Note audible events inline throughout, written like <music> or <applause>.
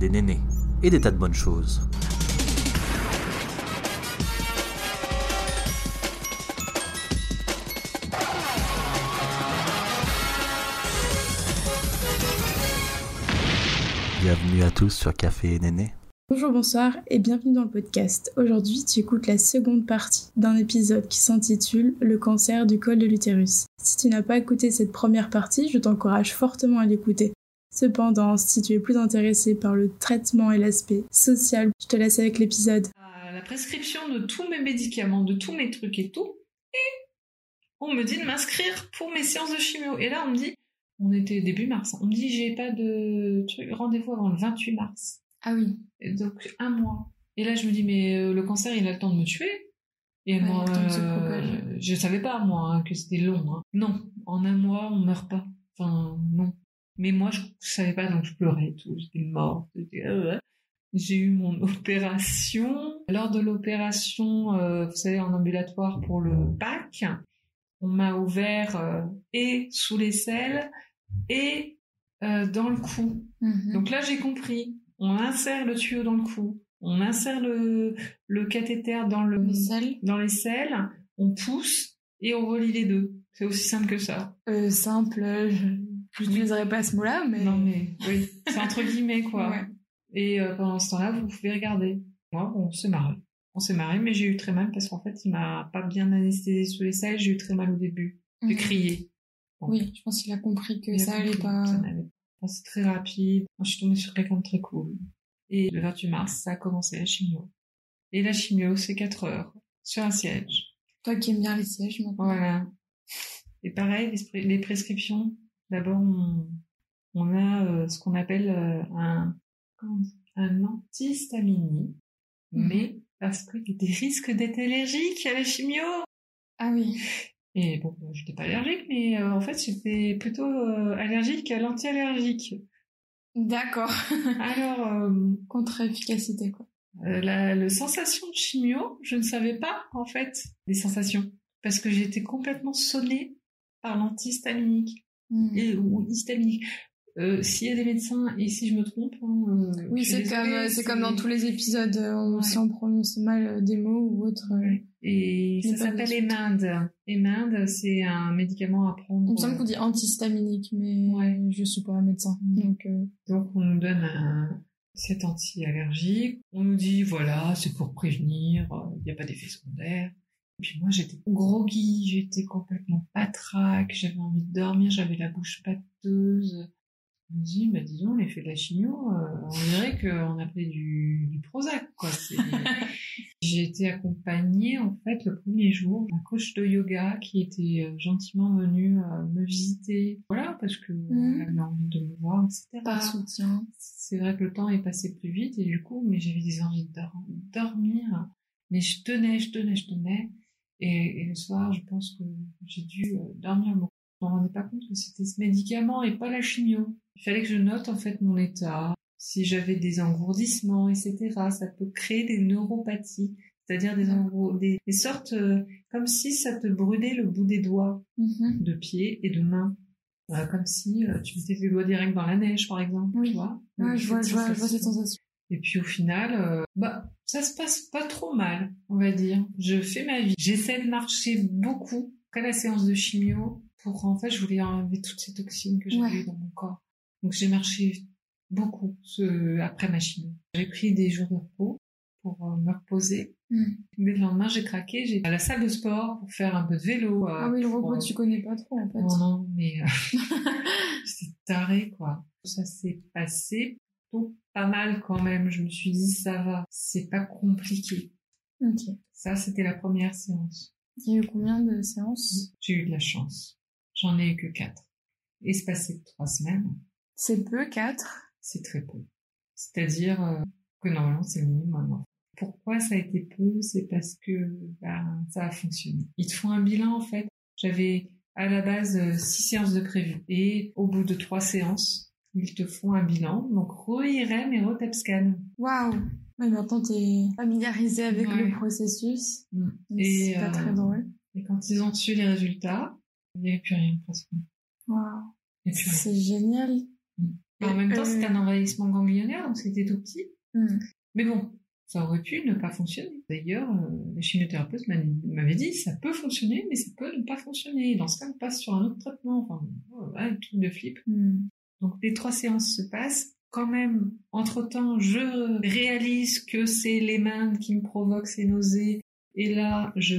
des nénés et des tas de bonnes choses. Bienvenue à tous sur Café et Néné. Bonjour, bonsoir et bienvenue dans le podcast. Aujourd'hui, tu écoutes la seconde partie d'un épisode qui s'intitule Le cancer du col de l'utérus. Si tu n'as pas écouté cette première partie, je t'encourage fortement à l'écouter. Cependant, si tu es plus intéressé par le traitement et l'aspect social, je te laisse avec l'épisode. La prescription de tous mes médicaments, de tous mes trucs et tout, et on me dit de m'inscrire pour mes séances de chimio. Et là, on me dit, on était début mars, on me dit j'ai pas de truc, rendez-vous avant le 28 mars. Ah oui. Et donc un mois. Et là je me dis mais euh, le cancer il a le temps de me tuer. Et Ouais, moi, euh, je savais pas moi hein, que c'était long. hein. Non, en un mois on meurt pas. Enfin non. Mais moi je, je savais pas donc je pleurais et tout. J'étais morte. ouais. J'ai eu mon <laughs> opération. Lors de l'opération, euh, vous savez, en ambulatoire pour le PAC, on m'a ouvert euh, et sous les selles et euh, dans le cou. Mhm. Donc là, j'ai compris. On insère le tuyau dans le cou, on insère le, le cathéter dans, le, dans les selles, on pousse et on relie les deux. C'est aussi simple que ça. euh, Simple, je n'utiliserai pas ce mot-là, mais... Non mais oui, c'est entre guillemets quoi. Ouais. Et euh, pendant ce temps-là, vous pouvez regarder. Moi, on s'est marré. On s'est marré, mais j'ai eu très mal parce qu'en fait, il m'a pas bien anesthésié sous les selles. J'ai eu très mal au début. J'ai Mhm. crié. Oui, je pense qu'il a compris que Il ça allait pas... pas. C'est très rapide. Moi, je suis tombée sur quelqu'un de très cool. Et le 28 mars, ça a commencé la chimio. Et la chimio, c'est 4 heures sur un siège. Toi qui aimes bien les sièges maintenant. Voilà. Et pareil, les prescriptions. D'abord, on, on a euh, ce qu'on appelle euh, un, un antihistaminique. Mhm. Mais parce qu'il y a des risques d'être allergique à la chimio. Ah oui. Et bon, euh, j'étais pas allergique, mais euh, en fait, j'étais plutôt euh, allergique à l'anti-allergique. D'accord. <laughs> Alors, euh, Contre-efficacité, quoi. la, la sensation de chimio, je ne savais pas, en fait, les sensations. Parce que j'étais complètement sonnée par l'antihistaminique. Mhm. Et, ou histaminique. Euh, S'il y a des médecins, et si je me trompe... hein, euh, Oui, c'est comme, c'est comme dans tous les épisodes, euh, on- Ouais. si on prononce mal des mots ou Ouais. Et ça s'appelle. Eminde. Eminde, c'est un médicament à prendre. Il me semble qu'on dit antihistaminique, mais Ouais. je suis pas un médecin. Mhm. Donc, euh, Donc on nous donne un, cet anti-allergique. On nous dit voilà, c'est pour prévenir, il n'y a pas d'effet secondaire. Et puis moi j'étais groggy, j'étais complètement patraque, j'avais envie de dormir, j'avais la bouche pâteuse. On me dit, bah disons, l'effet de la chimio, euh, on dirait qu'on a pris du, du Prozac, quoi. <laughs> J'ai été accompagnée, en fait, le premier jour, d'un coach de yoga qui était euh, gentiment venu euh, me visiter. Voilà, parce que Mhm. elle avait envie de me voir, etc. par soutien. C'est vrai que le temps est passé plus vite et du coup, mais j'avais des envies de dor- dormir. Mais je tenais, je tenais, je tenais. Et, et le soir, je pense que j'ai dû euh, dormir beaucoup. Je me rendais pas compte que c'était ce médicament et pas la chimio. Il fallait que je note en fait mon état, si j'avais des engourdissements, etc. Ça peut créer des neuropathies, c'est-à-dire des, des, des sortes euh, comme si ça te brûlait le bout des doigts Mhm. de pied et de main. Euh, comme si euh, tu mettais tes doigts direct dans la neige, par exemple. Oui. Tu vois Ouais, Donc, je vois, cette je vois, je vois cette sensation. Et puis au final, euh, bah, ça se passe pas trop mal, on va dire. Je fais ma vie. J'essaie de marcher beaucoup après la séance de chimio pour, en fait, je voulais enlever toutes ces toxines que j'avais Ouais. dans mon corps. Donc j'ai marché beaucoup ce, après ma chimio. J'ai pris des jours de repos pour euh, me reposer. Mhm. Dès le lendemain, j'ai craqué. J'ai à la salle de sport pour faire un peu de vélo. euh, Ah oui, le repos, euh, tu connais pas trop, en fait. non, non, mais euh, <laughs> <laughs> c'est taré, quoi. Ça s'est passé plutôt pas mal quand même. Je me suis dit, ça va, c'est pas compliqué. Ok. Ça, c'était la première séance. Il y a eu combien de séances? J'ai eu de la chance. J'en ai eu que quatre. Et c'est passé trois semaines. C'est peu, quatre? C'est très peu. C'est-à-dire euh, que normalement, c'est le minimum. Pourquoi ça a été peu? C'est parce que ben, ça a fonctionné. Ils te font un bilan, en fait. J'avais à la base euh, six séances de prévu. Et au bout de trois séances, ils te font un bilan. Donc, re-IRM et re-TEPSCAN. Waouh Ouais, maintenant, t'es familiarisé avec Ouais. le processus. Mm. Et Et, c'est pas euh, très drôle. Et quand ils ont su les résultats, il n'y avait plus rien presque. Waouh. C'est génial. En même temps, Euh, c'était un envahissement ganglionnaire, donc c'était tout petit. hmm. Mais bon, ça aurait pu ne pas fonctionner. D'ailleurs, euh, les chimiothérapeutes m'a- m'avaient dit, ça peut fonctionner, mais ça peut ne pas fonctionner. Dans ce cas, on passe sur un autre traitement. Enfin, ouais, un truc de flip. Donc les trois séances se passent. Quand même, entre-temps, je réalise que c'est les mains qui me provoquent ces nausées. Et là, je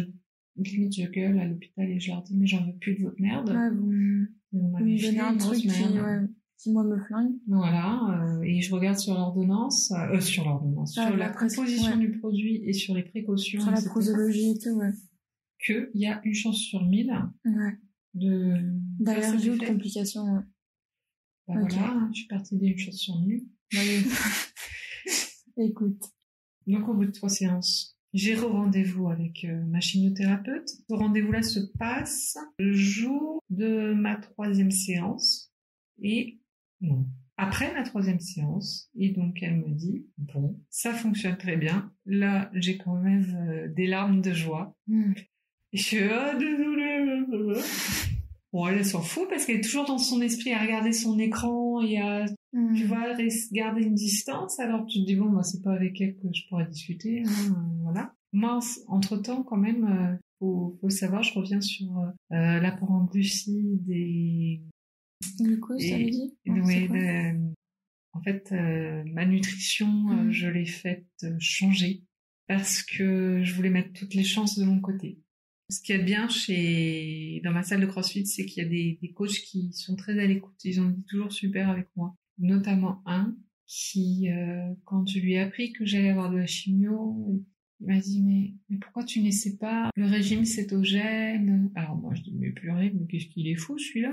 limite je gueule à l'hôpital et je leur dis mais j'en veux plus de votre merde. Ouais, vous, m'avez un truc qui, merde. ouais, qui moi me flingue. Voilà, euh, et je regarde sur l'ordonnance, euh, sur l'ordonnance, Ah, sur la la ouais. du produit et sur les précautions, Sur la prosologie et tout, ouais. qu'il y a une chance sur mille de D'allergie ou de complications, Bah voilà, je suis partie d'une sur mille. Bah. <laughs> Écoute. Donc au bout de trois séances, j'ai re-rendez-vous avec euh, ma chimiothérapeute. Ce rendez-vous-là se passe le jour de ma troisième séance. Et non. Après ma troisième séance, et donc elle me dit, bon, ça fonctionne très bien. Là, j'ai quand même euh, des larmes de joie. Hmm. Et je suis, désolée. Bon, elle s'en fout parce qu'elle est toujours dans son esprit à regarder son écran et à Hmm. tu vois, res- garder une distance, alors tu te dis, bon, moi, c'est pas avec elle que je pourrais discuter, hein, euh, voilà. Moi, entre temps, quand même, euh, faut, faut savoir, je reviens sur euh, euh, l'apport en glucides et, Glucose, ça veut dire le- en fait, euh, ma nutrition, Mhm. je l'ai faite changer parce que je voulais mettre toutes les chances de mon côté. Ce qu'il y a de bien chez dans ma salle de CrossFit, c'est qu'il y a des, des coachs qui sont très à l'écoute. Ils ont dit toujours super avec moi. Notamment un qui, euh, quand je lui ai appris que j'allais avoir de la chimio, il m'a dit mais, mais pourquoi tu n'essaies pas? Le régime cétogène Alors moi je dis mais purée, mais qu'est-ce qu'il est fou celui-là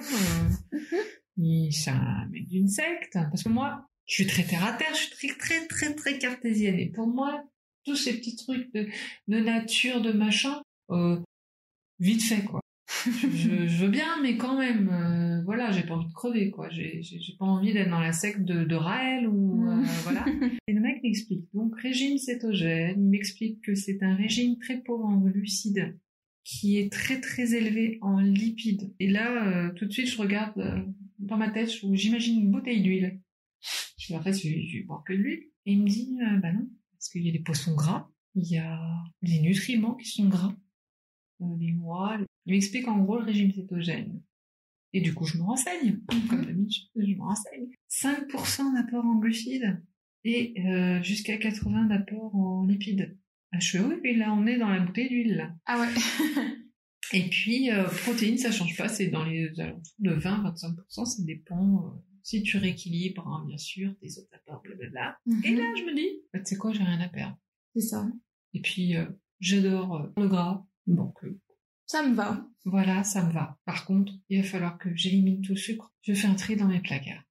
euh. <laughs> Il- C'est un mec d'une secte. Parce que moi, je suis très terre à terre, je suis très très très très cartésienne. Et pour moi, tous ces petits trucs de, de nature, de machin, euh, vite fait quoi. je, je veux bien, mais quand même, euh, voilà, j'ai pas envie de crever quoi. J'ai pas envie d'être dans la secte de, de Raël ou euh, Mm. <laughs> voilà. Et le mec m'explique. Donc régime cétogène, il m'explique que c'est un régime très pauvre en glucides qui est très très élevé en lipides. Et là, euh, tout de suite, je regarde euh, dans ma tête, je- j'imagine une bouteille d'huile. Je dis, en fait, je, je vais boire que de l'huile. Et il me dit, euh, bah non, parce qu'il y a des poissons gras, il y a des nutriments qui sont gras, les noix. Il m'explique en gros le régime cétogène. Et du coup, je me renseigne, comme d'habitude, je me renseigne. 5% d'apport en glucides et euh, jusqu'à 80 d'apport en lipides. Ah, je fais, oui, puis là, on est dans la bouteille d'huile, là. Ah ouais. <laughs> Et puis, euh, protéines, ça change pas, c'est dans les alentours de 20-25%, ça dépend euh, si tu rééquilibres, hein, bien sûr, tes autres apports, blablabla. Et Mhm. là, je me dis, bah, tu sais quoi, j'ai rien à perdre. C'est ça. Et puis, euh, j'adore euh, le gras, donc euh, Ça me va. voilà, ça me va. Par contre, il va falloir que j'élimine tout le sucre. Je fais un tri dans mes placards.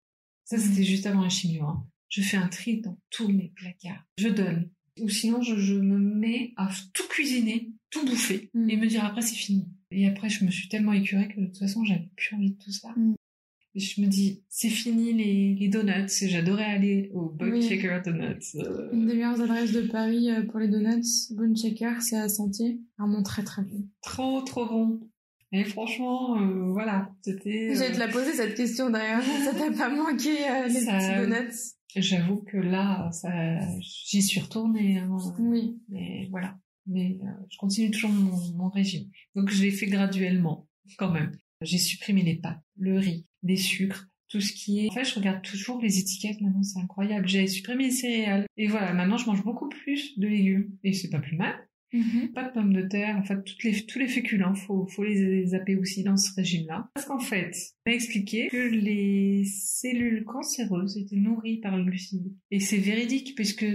Ça, Mhm. c'était juste avant la chimio. Hein. Je fais un tri dans tous mes placards. Je donne. Ou sinon, je, je me mets à tout cuisiner, tout bouffer, Mhm. et me dire après, c'est fini. Et après, je me suis tellement écurée que de toute façon, j'avais plus envie de tout ça. Mhm. Je me dis, c'est fini les, les donuts. J'adorais aller au Bug Oui. Shaker Donuts. euh, Une des meilleures adresses de Paris euh, pour les donuts, Bone Checker, c'est à Sentier. Vraiment très très bon. trop, trop bon. Et franchement, euh, voilà, c'était... J'allais euh, te la poser cette question d'ailleurs. <laughs> Ça t'a pas manqué les Ça- petits donuts? J'avoue que là, ça, j'y suis retournée. hein, Oui. mais voilà. Mais je continue toujours mon, mon régime. Donc je l'ai fait graduellement, quand même. J'ai supprimé les pâtes, le riz, les sucres, tout ce qui est. En fait, je regarde toujours les étiquettes. Maintenant, c'est incroyable. J'ai supprimé les céréales. Et voilà, maintenant, je mange beaucoup plus de légumes. Et c'est pas plus mal. Mhm. Pas de pommes de terre. En fait, toutes les, tous les féculents, faut, faut les zapper aussi dans ce régime-là. Parce qu'en fait, on m'a expliqué que les cellules cancéreuses étaient nourries par le glucide. Et c'est véridique, puisque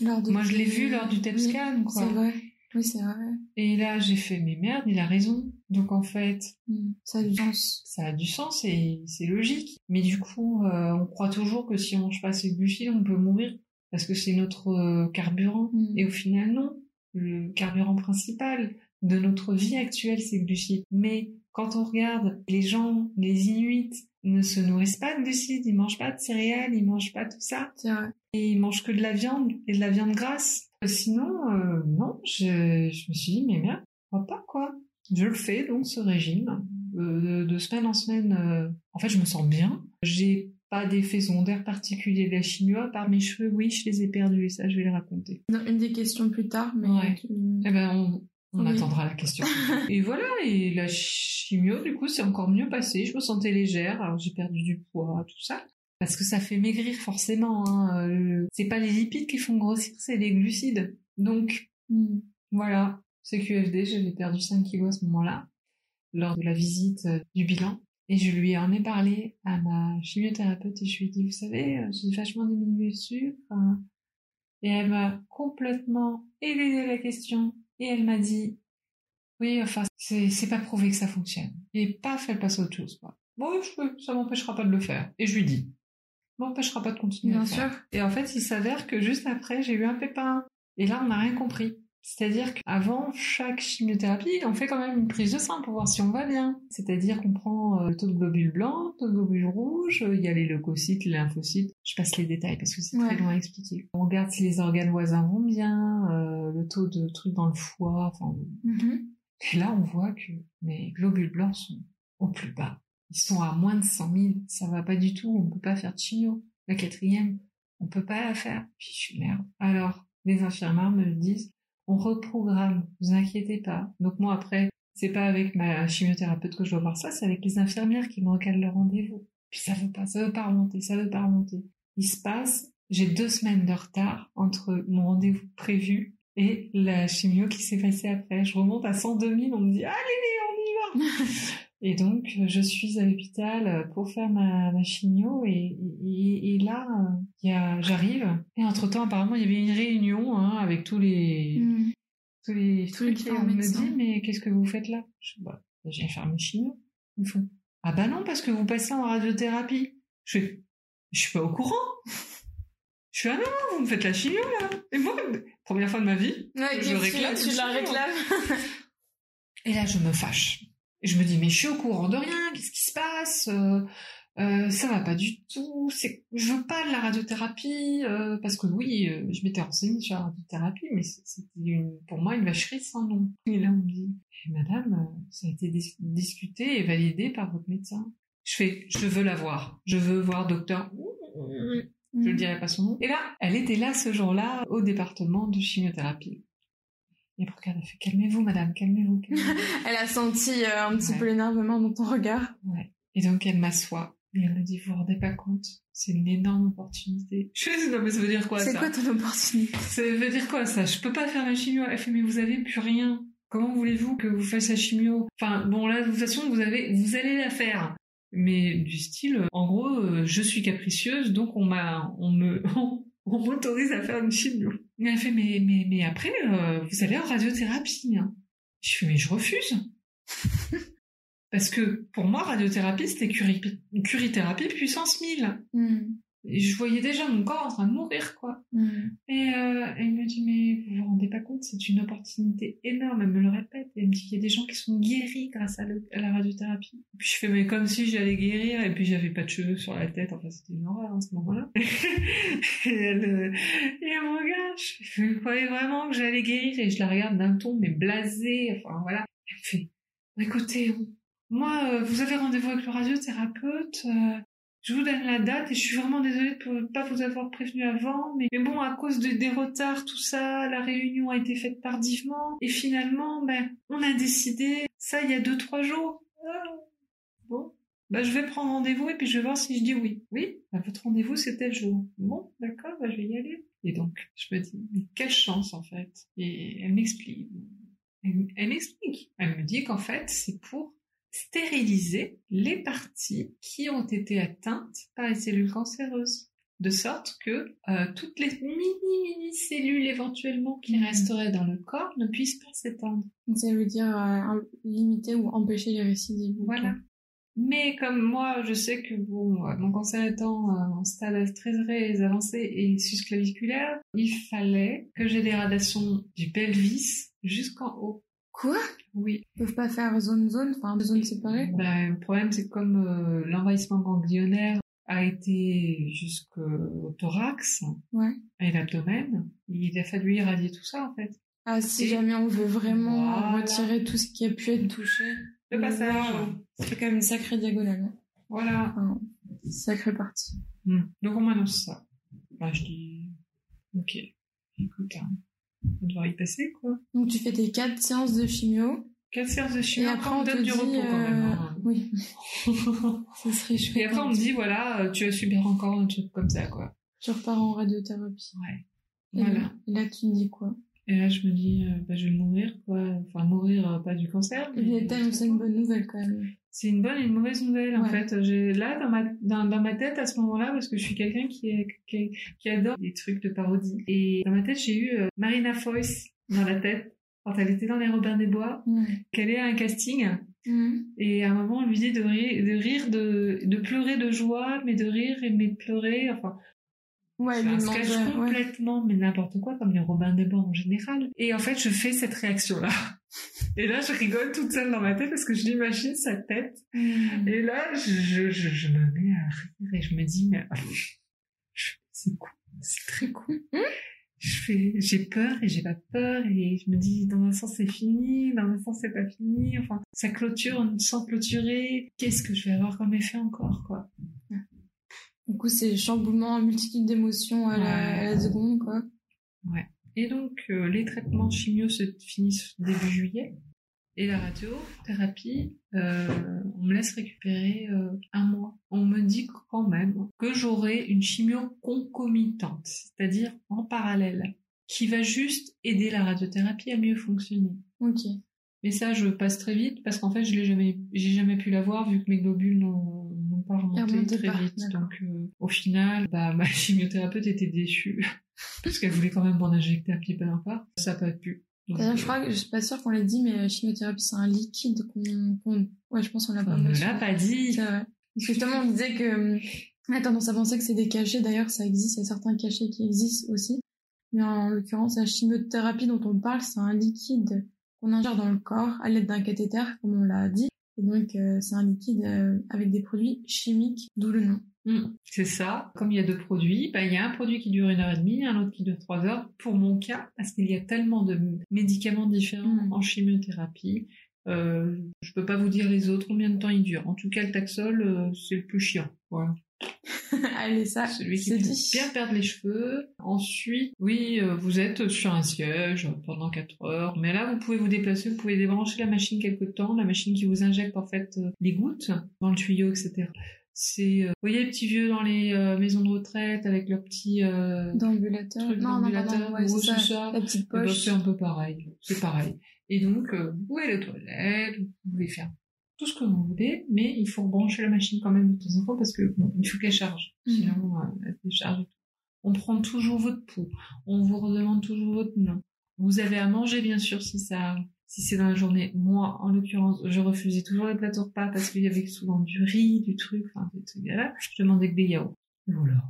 moi, je l'ai vu lors du TEP Oui, scan, quoi. C'est vrai. Oui, c'est vrai. Et là, j'ai fait, mais merde, il a raison. Donc en fait, Mm. Ça a du sens. ça a du sens et c'est logique. Mais du coup, euh, on croit toujours que si on mange pas de glucides, on peut mourir parce que c'est notre euh, carburant. Mm. Et au final, non. Le carburant principal de notre vie actuelle, c'est le glucide. Mais quand on regarde les gens, les Inuits, ne se nourrissent pas de glucides, ils mangent pas de céréales, ils mangent pas tout ça. Vrai. Et ils mangent que de la viande et de la viande grasse. Sinon, euh, non, je, je me suis dit, mais merde, pourquoi pas, quoi. Je le fais, donc, ce régime, euh, de, semaine en semaine. euh, en fait, je me sens bien. J'ai pas d'effet secondaire particulier de la chimio, à part mes cheveux, oui, je les ai perdus, et ça, je vais le raconter. Non, une des questions plus tard, mais... Ouais. tu- Eh ben, on, on Oui. attendra la question. <laughs> et voilà, et la chimio, du coup, c'est encore mieux passé. Je me sentais légère, alors j'ai perdu du poids, tout ça. Parce que ça fait maigrir forcément. Hein. euh, C'est pas les lipides qui font grossir, c'est les glucides. Donc, Hmm. voilà, CQFD, j'avais perdu 5 kilos à ce moment-là, lors de la visite euh, du bilan. Et je lui en ai parlé à ma chimiothérapeute et je lui ai dit, vous savez, euh, j'ai vachement diminué le sucre. hein. Et elle m'a complètement éludé la question. Et elle m'a dit, oui, enfin, c'est pas prouvé que ça fonctionne. Et paf, elle passe à autre chose. Quoi. Bon, je peux, ça m'empêchera pas de le faire. Et je lui dis, m'empêchera pas de continuer à Bien faire. sûr. Et en fait, il s'avère que juste après, j'ai eu un pépin. Et là, on n'a rien compris. C'est-à-dire qu'avant chaque chimiothérapie, on fait quand même une prise de sang pour voir si on va bien. C'est-à-dire qu'on prend euh, le taux de globules blancs, le taux de globules rouges, euh, il y a les leucocytes, les lymphocytes. Je passe les détails parce que c'est Ouais. très long à expliquer. On regarde si les organes voisins vont bien, euh, le taux de trucs dans le foie. Enfin, Mhm. et là, on voit que mes globules blancs sont au plus bas. Ils sont à moins de 100 000. Ça va pas du tout. On peut pas faire de chimio. La quatrième, on peut pas la faire. Puis je suis merde. Alors, les infirmières me disent, on reprogramme. Vous inquiétez pas. Donc moi, après, c'est pas avec ma chimiothérapeute que je dois voir ça, c'est avec les infirmières qui me recalent le rendez-vous. Puis ça veut pas, ça veut pas remonter, ça veut pas remonter. Il se passe, j'ai deux semaines de retard entre mon rendez-vous prévu et la chimio qui s'est passée après. Je remonte à 102 000, on me dit, allez, on y va! <laughs> et donc, je suis à l'hôpital pour faire ma, ma chimio et, et, et là, j'arrive. Et entre-temps, apparemment, il y avait une réunion hein, avec tous les, Hmm. Tous les Tous les on me dit, mais qu'est-ce que vous faites là? Je dis, bah, viens faire mes chimio. Ils me font, ah bah non, parce que vous passez en radiothérapie. Je fais, je suis pas au courant. Je suis, ah non, non, vous me faites la chimio, là. Et moi, première fois de ma vie, Ouais, Je réclame tu la réclames. Et là, je me fâche. Et je me dis, mais je suis au courant de rien, qu'est-ce qui se passe? Euh, Ça va pas du tout. C'est, je veux pas de la radiothérapie, euh, parce que oui, euh, je m'étais renseignée sur la radiothérapie, mais c'est- c'était une, pour moi une vacherie sans nom. Et là, on me dit, Eh, madame, euh, ça a été dis- discuté et validé par votre médecin. Je fais, je veux la voir. Je veux voir docteur. Je ne dirai pas son nom. Et là, elle était là ce jour-là au département de chimiothérapie. Et pour qu'elle a fait, calmez-vous, madame, calmez-vous. calmez-vous. <laughs> Elle a senti un petit Ouais. peu l'énervement dans ton regard. Ouais. Et donc elle m'assoit et elle me dit vous vous rendez pas compte c'est une énorme opportunité. <laughs> Je fais non mais ça veut dire quoi C'est ça quoi ton opportunité? Ça veut dire quoi ça? Je peux pas faire la chimio. Elle fait mais vous avez plus rien. Comment voulez-vous que vous fassiez la chimio? Enfin bon là de toute façon vous avez vous allez la faire. Mais du style en gros euh, je suis capricieuse donc on m'a on me <laughs> on m'autorise à faire une chimio. Et elle fait mais mais mais après euh, vous allez en radiothérapie. hein. Je fais mais je refuse. Parce que pour moi, radiothérapie, c'était curi- curithérapie puissance 1000. Hmm. Et je voyais déjà mon corps en train de mourir, quoi. Hmm. Et euh, elle me dit, mais vous vous rendez pas compte, c'est une opportunité énorme. Elle me le répète. Elle me dit qu'il y a des gens qui sont guéris grâce à, le- à la radiothérapie. Et puis je fais, mais comme si j'allais guérir. Et puis j'avais pas de cheveux sur la tête. Enfin, c'était une horreur à ce moment-là. <laughs> et, elle, euh, et elle me regarde. Je croyez vraiment que j'allais guérir? Et je la regarde d'un ton, mais blasé. Enfin, voilà. Elle me fait, écoutez, moi, euh, vous avez rendez-vous avec le radiothérapeute. euh, je vous donne la date et je suis vraiment désolée de ne pas vous avoir prévenu avant, mais, bon, à cause de- des retards, tout ça, la réunion a été faite tardivement et finalement, ben, on a décidé ça il y a deux trois jours. Ah, bon, bah je vais prendre rendez-vous et puis je vais voir si je dis oui. Oui, bah, votre rendez-vous c'est tel jour. Bon, d'accord, bah, je vais y aller. Et donc, je me dis, mais quelle chance en fait. Et elle m'explique. Elle m'explique. Elle me dit qu'en fait, c'est pour stériliser les parties qui ont été atteintes par les cellules cancéreuses. De sorte que euh, toutes les mini-mini cellules éventuellement qui Mhm. resteraient dans le corps ne puissent pas s'étendre. Donc ça veut dire euh, limiter ou empêcher les récidives. Voilà. Mais comme moi, je sais que bon, euh, mon cancer étant euh, en stade très très avancé et susclaviculaire, il fallait que j'ai des radiations du pelvis jusqu'en haut. Quoi? Oui. Ils peuvent pas faire zone-zone, enfin deux zones séparées? Ben, le problème, c'est que comme euh, l'envahissement ganglionnaire a été jusqu'au thorax Ouais. et l'abdomen, il a fallu irradier tout ça en fait. Ah, si Et- jamais on veut vraiment Voilà. retirer tout ce qui a pu être touché. Le passage. Waouh. Ça fait quand même une sacrée diagonale. hein. Voilà. Enfin, Sacrée partie. Hmm. Donc on m'annonce ça. Bah, je dis, ok, écoute, hein, on doit y passer quoi. Donc tu fais tes quatre séances de chimio. Quatre séances de chimio, Et après on te donne du repos quand même. euh, hein. Oui, <laughs> ça serait chouette. Et après on me dit, voilà, euh, tu vas subir encore un truc comme ça quoi. Tu repars en radiothérapie. Ouais. Et Voilà. là- Et là, tu me dis quoi? Et là je me dis, euh, bah, je vais mourir quoi. Enfin mourir, euh, pas du cancer. Mais- t'annonces une bonne nouvelle quand même. C'est une bonne et une mauvaise nouvelle en fait. J'ai là dans ma dans, dans ma tête à ce moment-là parce que je suis quelqu'un qui, est, qui qui adore les trucs de parodie et dans ma tête j'ai eu euh, Marina Foïs dans la tête quand elle était dans les Robins des Bois Ouais. qu'elle est à un casting Mhm. et à un moment on lui dit de rire de rire de, de pleurer de joie mais de rire et mais de pleurer enfin Ouais, lui sketch ouais. complètement mais n'importe quoi comme les Robins des Bois en général et en fait je fais cette réaction là <laughs> et là je rigole toute seule dans ma tête parce que je l'imagine sa tête Mhm. et là, je, je, je me mets à rire et je me dis, mais c'est cool, c'est très cool. Je fais, j'ai peur et j'ai pas peur et je me dis, dans un sens c'est fini, dans un sens c'est pas fini. Enfin, ça clôture sans clôturer. Qu'est-ce que je vais avoir comme effet encore, quoi? Du coup, c'est chamboulement, multitude d'émotions à, la- Ouais. à la seconde, quoi. Et donc, euh, les traitements chimio se finissent début juillet. Et la radiothérapie, euh, on me laisse récupérer euh, un mois. On me dit quand même que j'aurai une chimio concomitante, c'est-à-dire en parallèle, qui va juste aider la radiothérapie à mieux fonctionner. Ok. Mais ça, je passe très vite parce qu'en fait, je l'ai jamais, j'ai jamais pu l'avoir vu que mes globules n'ont pas remontaient très pas, vite. Donc, euh, au final, bah, ma <laughs> chimiothérapeute était déçue <laughs> parce qu'elle voulait quand même m'en injecter un petit peu part. Ça n'a pas pu. Donc, D'ailleurs, je euh, crois que je suis pas sûre qu'on l'ait dit, mais la chimiothérapie, c'est un liquide qu'on, qu'on- ouais, je pense qu'on l'a pas on ne l'a pas dit. C'est vrai. Parce que justement, on disait que, on a tendance à penser que c'est des cachets. D'ailleurs, ça existe. Il y a certains cachets qui existent aussi. Mais en l'occurrence, la chimiothérapie dont on parle, c'est un liquide qu'on ingère dans le corps à l'aide d'un cathéter, comme on l'a dit. Et donc, euh, c'est un liquide euh, avec des produits chimiques, d'où le nom. Mm, C'est ça. Comme il y a deux produits, bah, il y a un produit qui dure une heure et demie, un autre qui dure trois heures. Pour mon cas, parce qu'il y a tellement de médicaments différents Mm. en chimiothérapie, euh, je peux pas vous dire les autres combien de temps ils durent. En tout cas, le Taxol, c'est le plus chiant. Voilà. <laughs> Allez, ça, Celui qui dit. bien perdre les cheveux. Ensuite, oui, euh, vous êtes sur un siège pendant 4 heures, mais là, vous pouvez vous déplacer, vous pouvez débrancher la machine quelque temps, la machine qui vous injecte en fait euh, les gouttes dans le tuyau, etc. C'est, euh, vous voyez les petits vieux dans les euh, maisons de retraite avec leurs petits euh, D'ambulateur. Non, non, ouais, ça. La petite Eh ben, poche. c'est un peu pareil. C'est pareil. Et donc, vous pouvez aller aux toilettes, vous pouvez faire tout ce que vous voulez, mais il faut brancher la machine quand même de temps en temps parce que bon, il faut qu'elle charge. Mhm. Sinon, euh, elle décharge. On prend toujours votre pouls. On vous redemande toujours votre nom. Vous avez à manger, bien sûr, si ça, si c'est dans la journée. Moi, en l'occurrence, je refusais toujours les plateaux repas parce qu'il y avait souvent du riz, du truc, enfin, des trucs là. Je demandais que des yaourts. Voilà.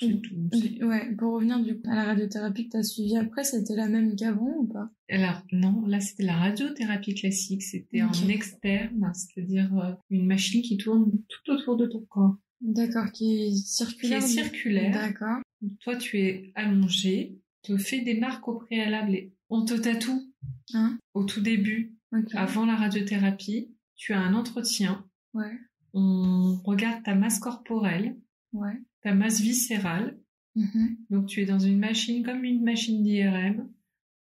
C'est tout. C'est- Ouais, pour revenir du coup à la radiothérapie que t'as suivie après, c'était la même qu'avant ou pas? Alors non, là c'était la radiothérapie classique, c'était en Ok. externe, c'est-à-dire euh, une machine qui tourne tout autour de ton corps, D'accord, qui est qui circulaire. est du- circulaire. D'accord. Toi tu es allongé, te fais des marques au préalable et on te tatoue Hein? Au tout début, avant la radiothérapie. Tu as un entretien, Ouais. on regarde ta masse corporelle, Ouais. Ta masse viscérale. Mhm. Donc tu es dans une machine comme une machine d'IRM.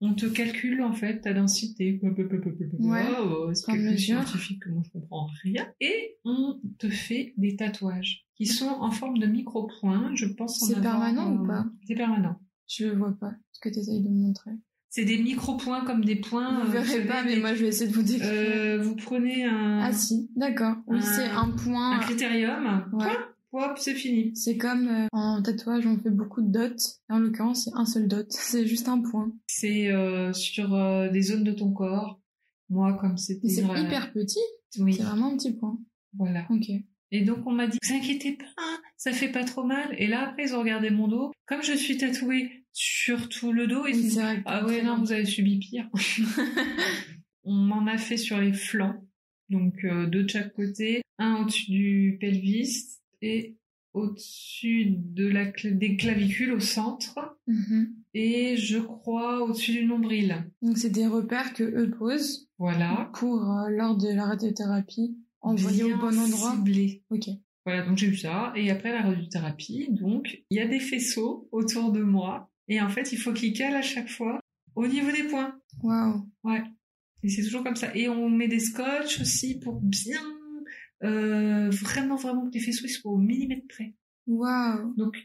On te calcule en fait ta densité. Ouais. Oh, c'est Par calcul mesure. scientifique que moi je comprends rien. Et on te fait des tatouages qui sont en forme de micro-points. Je pense en C'est avoir, permanent ou pas? C'est permanent. Je le vois pas, ce que t'essayes de me montrer. C'est des micro-points comme des points. vous euh, verrez savez, pas, mais moi je vais essayer de vous décrire. Euh, vous prenez un, Ah si, d'accord. Oui, c'est un point. un critérium. Ouais. Point, hop, c'est fini. C'est comme euh, en tatouage, on fait beaucoup de dots. En l'occurrence, c'est un seul dot. <laughs> C'est juste un point. C'est euh, sur euh, des zones de ton corps. Moi, comme c'était... C'est hyper petit. Oui, C'est vraiment un petit point. voilà. Ok. Et donc on m'a dit, vous inquiétez pas, hein, ça fait pas trop mal. Et là après ils ont regardé mon dos. Comme je suis tatouée sur tout le dos, ils Oui, disent, ah ouais non vous avez subi pire. <laughs> on m'en a fait sur les flancs, donc euh, deux de chaque côté, un au-dessus du pelvis et au-dessus de la cl- des clavicules au centre Mhm. et je crois au-dessus du nombril. Donc c'est des repères que eux posent Voilà. pour euh, lors de la radiothérapie envoyer au bon endroit. ciblé. Ok. Voilà, donc j'ai eu ça. Et après la radiothérapie, donc il y a des faisceaux autour de moi. Et en fait, il faut qu'ils calent à chaque fois au niveau des points. Waouh. Ouais. Et c'est toujours comme ça. Et on met des scotch aussi pour bien, euh, vraiment, vraiment que les faisceaux soient au millimètre près. Waouh. Donc,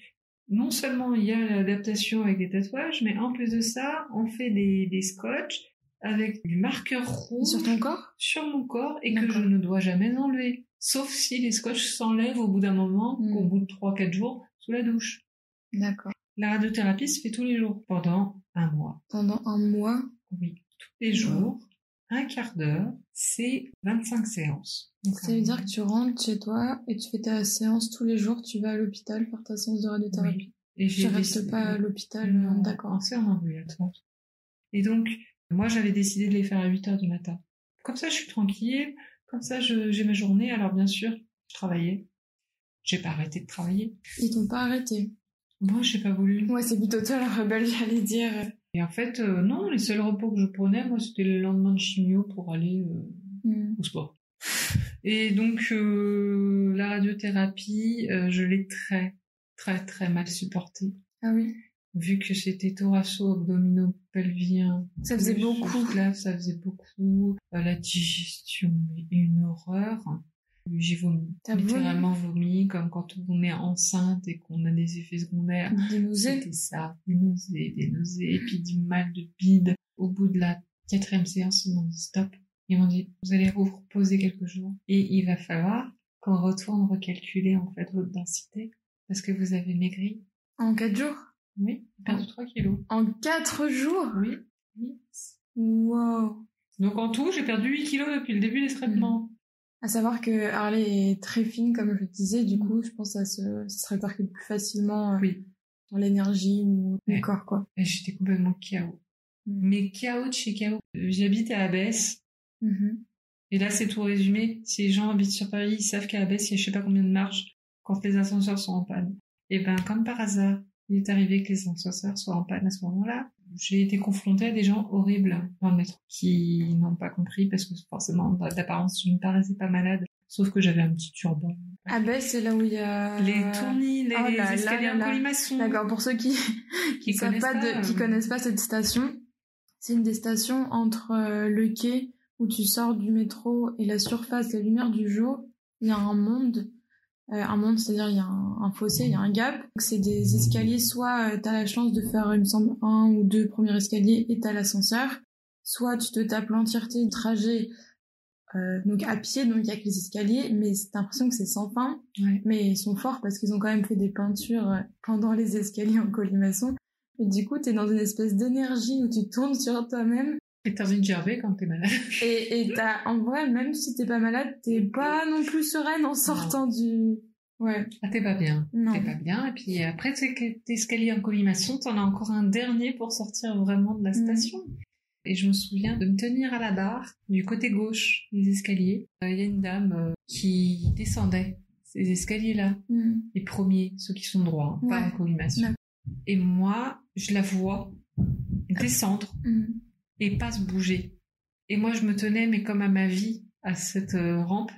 non seulement il y a l'adaptation avec des tatouages, mais en plus de ça, on fait des, des scotch avec du marqueur rouge Sur ton corps? sur mon corps et que je ne dois jamais enlever. Sauf si les scotch s'enlèvent au bout d'un moment, Mm. au bout de 3-4 jours, sous la douche. D'accord. La radiothérapie se fait tous les jours, pendant un mois. Pendant un mois? Oui, tous les jours, un quart d'heure, c'est 25 séances. Donc, Ça veut dire que tu rentres chez toi et tu fais ta séance tous les jours, tu vas à l'hôpital faire ta séance de radiothérapie. Oui. Et Tu restes décidé- pas à l'hôpital, Non, d'accord. C'est en ambulatoire. Et donc, moi, j'avais décidé de les faire à 8 heures du matin. Comme ça, je suis tranquille. Comme ça, je- j'ai ma journée. Alors, bien sûr, je travaillais. J'ai pas arrêté de travailler. Ils t'ont pas arrêté. Moi, j'ai pas voulu. Ouais, c'est plutôt toi la rebelle, j'allais dire. Et en fait, euh, non, les seuls repos que je prenais, moi, c'était le lendemain de chimio pour aller euh, Hmm. au sport. Et donc, euh, la radiothérapie, je l'ai très, très, très mal supportée. Ah oui. Vu que c'était thoraco-abdominopelvien. Ça faisait beaucoup. Là, ça faisait beaucoup. La digestion, une horreur. J'ai vomi. T'as littéralement vomi, comme quand on est enceinte et qu'on a des effets secondaires. Des nausées C'était ça, des nausées, des nausées, et puis du mal de bide. Au bout de la quatrième séance, ils m'ont dit stop. Ils m'ont dit, vous allez vous reposer quelques jours. Et il va falloir qu'on retourne recalculer, en fait, votre densité. Parce que vous avez maigri. En quatre jours? Oui, perdu 3 kilos. En quatre jours? Oui. oui. Wow. Donc en tout, j'ai perdu 8 kilos depuis le début des traitements. À savoir que Harley est très fine, comme je le disais, du coup, je pense que ça se, ça se répercute plus facilement euh, Oui. dans l'énergie ou le Ouais. corps, quoi. J'étais complètement KO. Mm. Mais KO de chez KO. J'habite à Abbesse. Mhm. Et là, c'est tout résumé. Si les gens habitent sur Paris, ils savent qu'à Abbesse, il y a je sais pas combien de marches quand les ascenseurs sont en panne. Et ben, comme par hasard, il est arrivé que les ascenseurs soient en panne à ce moment-là. J'ai été confrontée à des gens horribles dans le métro qui n'ont pas compris parce que forcément, d'apparence, je ne paraissais pas malade. Sauf que j'avais un petit turban. Ah ben, c'est là où il y a... Les tournis, les Oh là escaliers en colimaçon. D'accord, pour ceux qui <laughs> Qui connaissent pas, euh. connaissent pas cette station, c'est une des stations entre euh, le quai où tu sors du métro et la surface, la lumière du jour. Il y a un monde, un monde, c'est-à-dire il y a un, un fossé, il y a un gap. Donc c'est des escaliers, soit euh, t'as la chance de faire, il me semble, un ou deux premiers escaliers et t'as l'ascenseur, soit tu te tapes l'entièreté du trajet. euh, donc à pied, donc il y a que les escaliers, mais t'as l'impression que c'est sans fin. Ouais. Mais ils sont forts parce qu'ils ont quand même fait des peintures euh, pendant les escaliers en colimaçon. Et du coup, t'es dans une espèce d'énergie où tu tournes sur toi-même. Et t'as envie de gerber quand t'es malade. Et, et t'as, en vrai, même si t'es pas malade, t'es pas non plus sereine en sortant du... Ouais. Ah, t'es pas bien. Non. T'es pas bien. Et puis après, tes escaliers en colimaçon, t'en as encore un dernier pour sortir vraiment de la Mm. station. Et je me souviens de me tenir à la barre du côté gauche des escaliers. Euh, Il y a une dame euh, qui descendait ces escaliers-là, Mm. les premiers, ceux qui sont droits, hein, pas en colimaçon. Et moi, je la vois descendre Mm. Et pas se bouger. Et moi, je me tenais, mais comme à ma vie, à cette euh, rampe.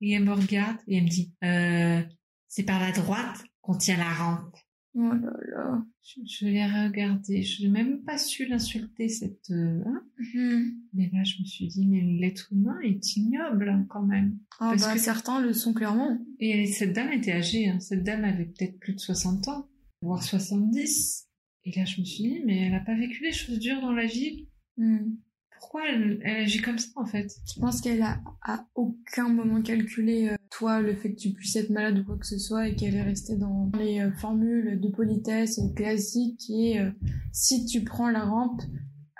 Et elle me regarde et elle me dit, euh, c'est par la droite qu'on tient la rampe. Oh là là. Je, je l'ai regardé, je n'ai même pas su l'insulter, cette... euh, hein. Mm. Mais là, je me suis dit, mais l'être humain est ignoble hein, quand même. Ah Parce bah, que- certains le sont clairement. Et cette dame était âgée, hein. cette dame avait peut-être plus de 60 ans, voire 70. Et là, je me suis dit, mais elle n'a pas vécu des choses dures dans la vie. Mm. Pourquoi elle, elle agit comme ça, en fait? Je pense qu'elle a à aucun moment calculé, euh, toi, le fait que tu puisses être malade ou quoi que ce soit et qu'elle est restée dans les euh, formules de politesse classiques qui est euh, si tu prends la rampe,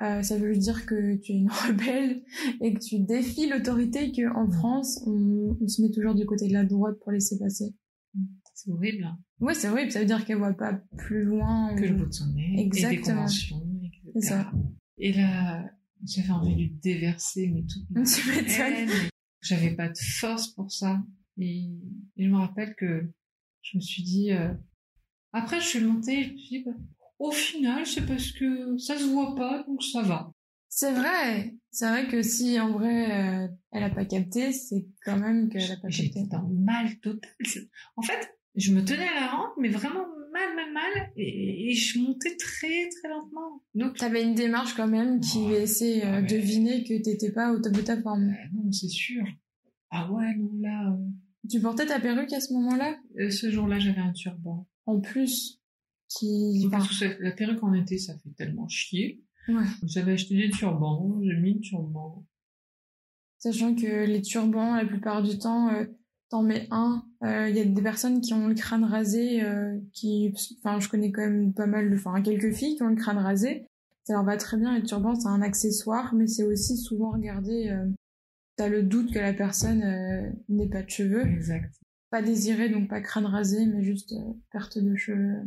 euh, ça veut dire que tu es une <laughs> rebelle et que tu défies l'autorité qu'en France, on, on se met toujours du côté de la droite pour laisser passer. C'est horrible. hein. Ouais, c'est vrai, ça veut dire qu'elle voit pas plus loin. que le bout de son nez, et des Exactement. conventions. C'est ça. Et là, j'avais envie de lui déverser, mais toute ma haine. J'avais pas de force pour ça. Et, et je me rappelle que je me suis dit... euh, Après, je suis montée, je me suis dit, bah, au final, c'est parce que ça se voit pas, donc ça va. C'est vrai, c'est vrai que si en vrai euh, elle a pas capté, c'est quand même qu'elle a pas capté. J'étais dans le mal total. En fait, je me tenais à la rampe, mais vraiment mal, mal, mal, et, et je montais très, très lentement. Donc, T'avais une démarche quand même qui laissait euh, Ouais. deviner que t'étais pas au top de ta forme. euh, non, c'est sûr. Ah ouais, non, là, euh, Tu portais ta perruque à ce moment-là? Euh, ce jour-là, j'avais un turban. En plus, qui... Parce enfin, que ça- la perruque en été, ça fait tellement chier. ouais. J'avais acheté des turbans, j'ai mis le turban. Sachant que les turbans, la plupart du temps, euh, t'en mets un. Il y a des personnes qui ont le crâne rasé, euh, qui, enfin, je connais quand même pas mal, de- enfin, quelques filles qui ont le crâne rasé. Ça leur va très bien. Les turbans, c'est un accessoire, mais c'est aussi souvent regardé. Euh, T'as le doute que la personne euh, n'ait pas de cheveux, Exact. pas désiré, donc pas crâne rasé, mais juste euh, perte de cheveux.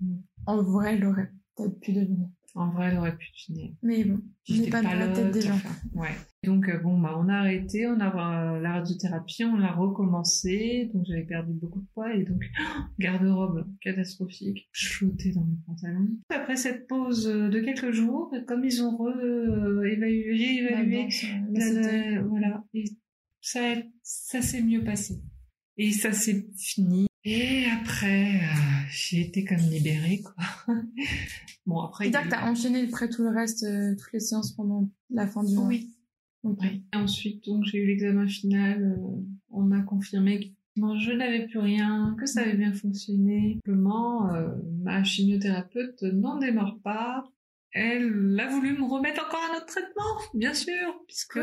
Mm. En vrai, elle aurait peut-être pu deviner. En vrai, elle aurait pu deviner. Mais bon, J'étais pas dans la tête des gens. enfin, ouais. Donc euh, bon bah on a arrêté, on a euh, la radiothérapie, on l'a recommencé, donc j'avais perdu beaucoup de poids et donc <gasps> garde-robe catastrophique, je flottais dans mes pantalons. Après cette pause de quelques jours, comme ils ont réévalué, euh, la- la voilà, et ça ça s'est mieux passé et ça s'est fini. Et après, euh, j'ai été comme libérée quoi. <laughs> bon après. C'est-à-dire que t'as enchaîné après tout le reste, euh, toutes les séances pendant la fin du mois. Oui. Ok. Oui. Et ensuite, donc, j'ai eu l'examen final. euh, on m'a confirmé que non, je n'avais plus rien, que ça avait bien fonctionné. Simplement, euh, ma chimiothérapeute n'en démarre pas. Elle a voulu me remettre encore un autre traitement, bien sûr, puisque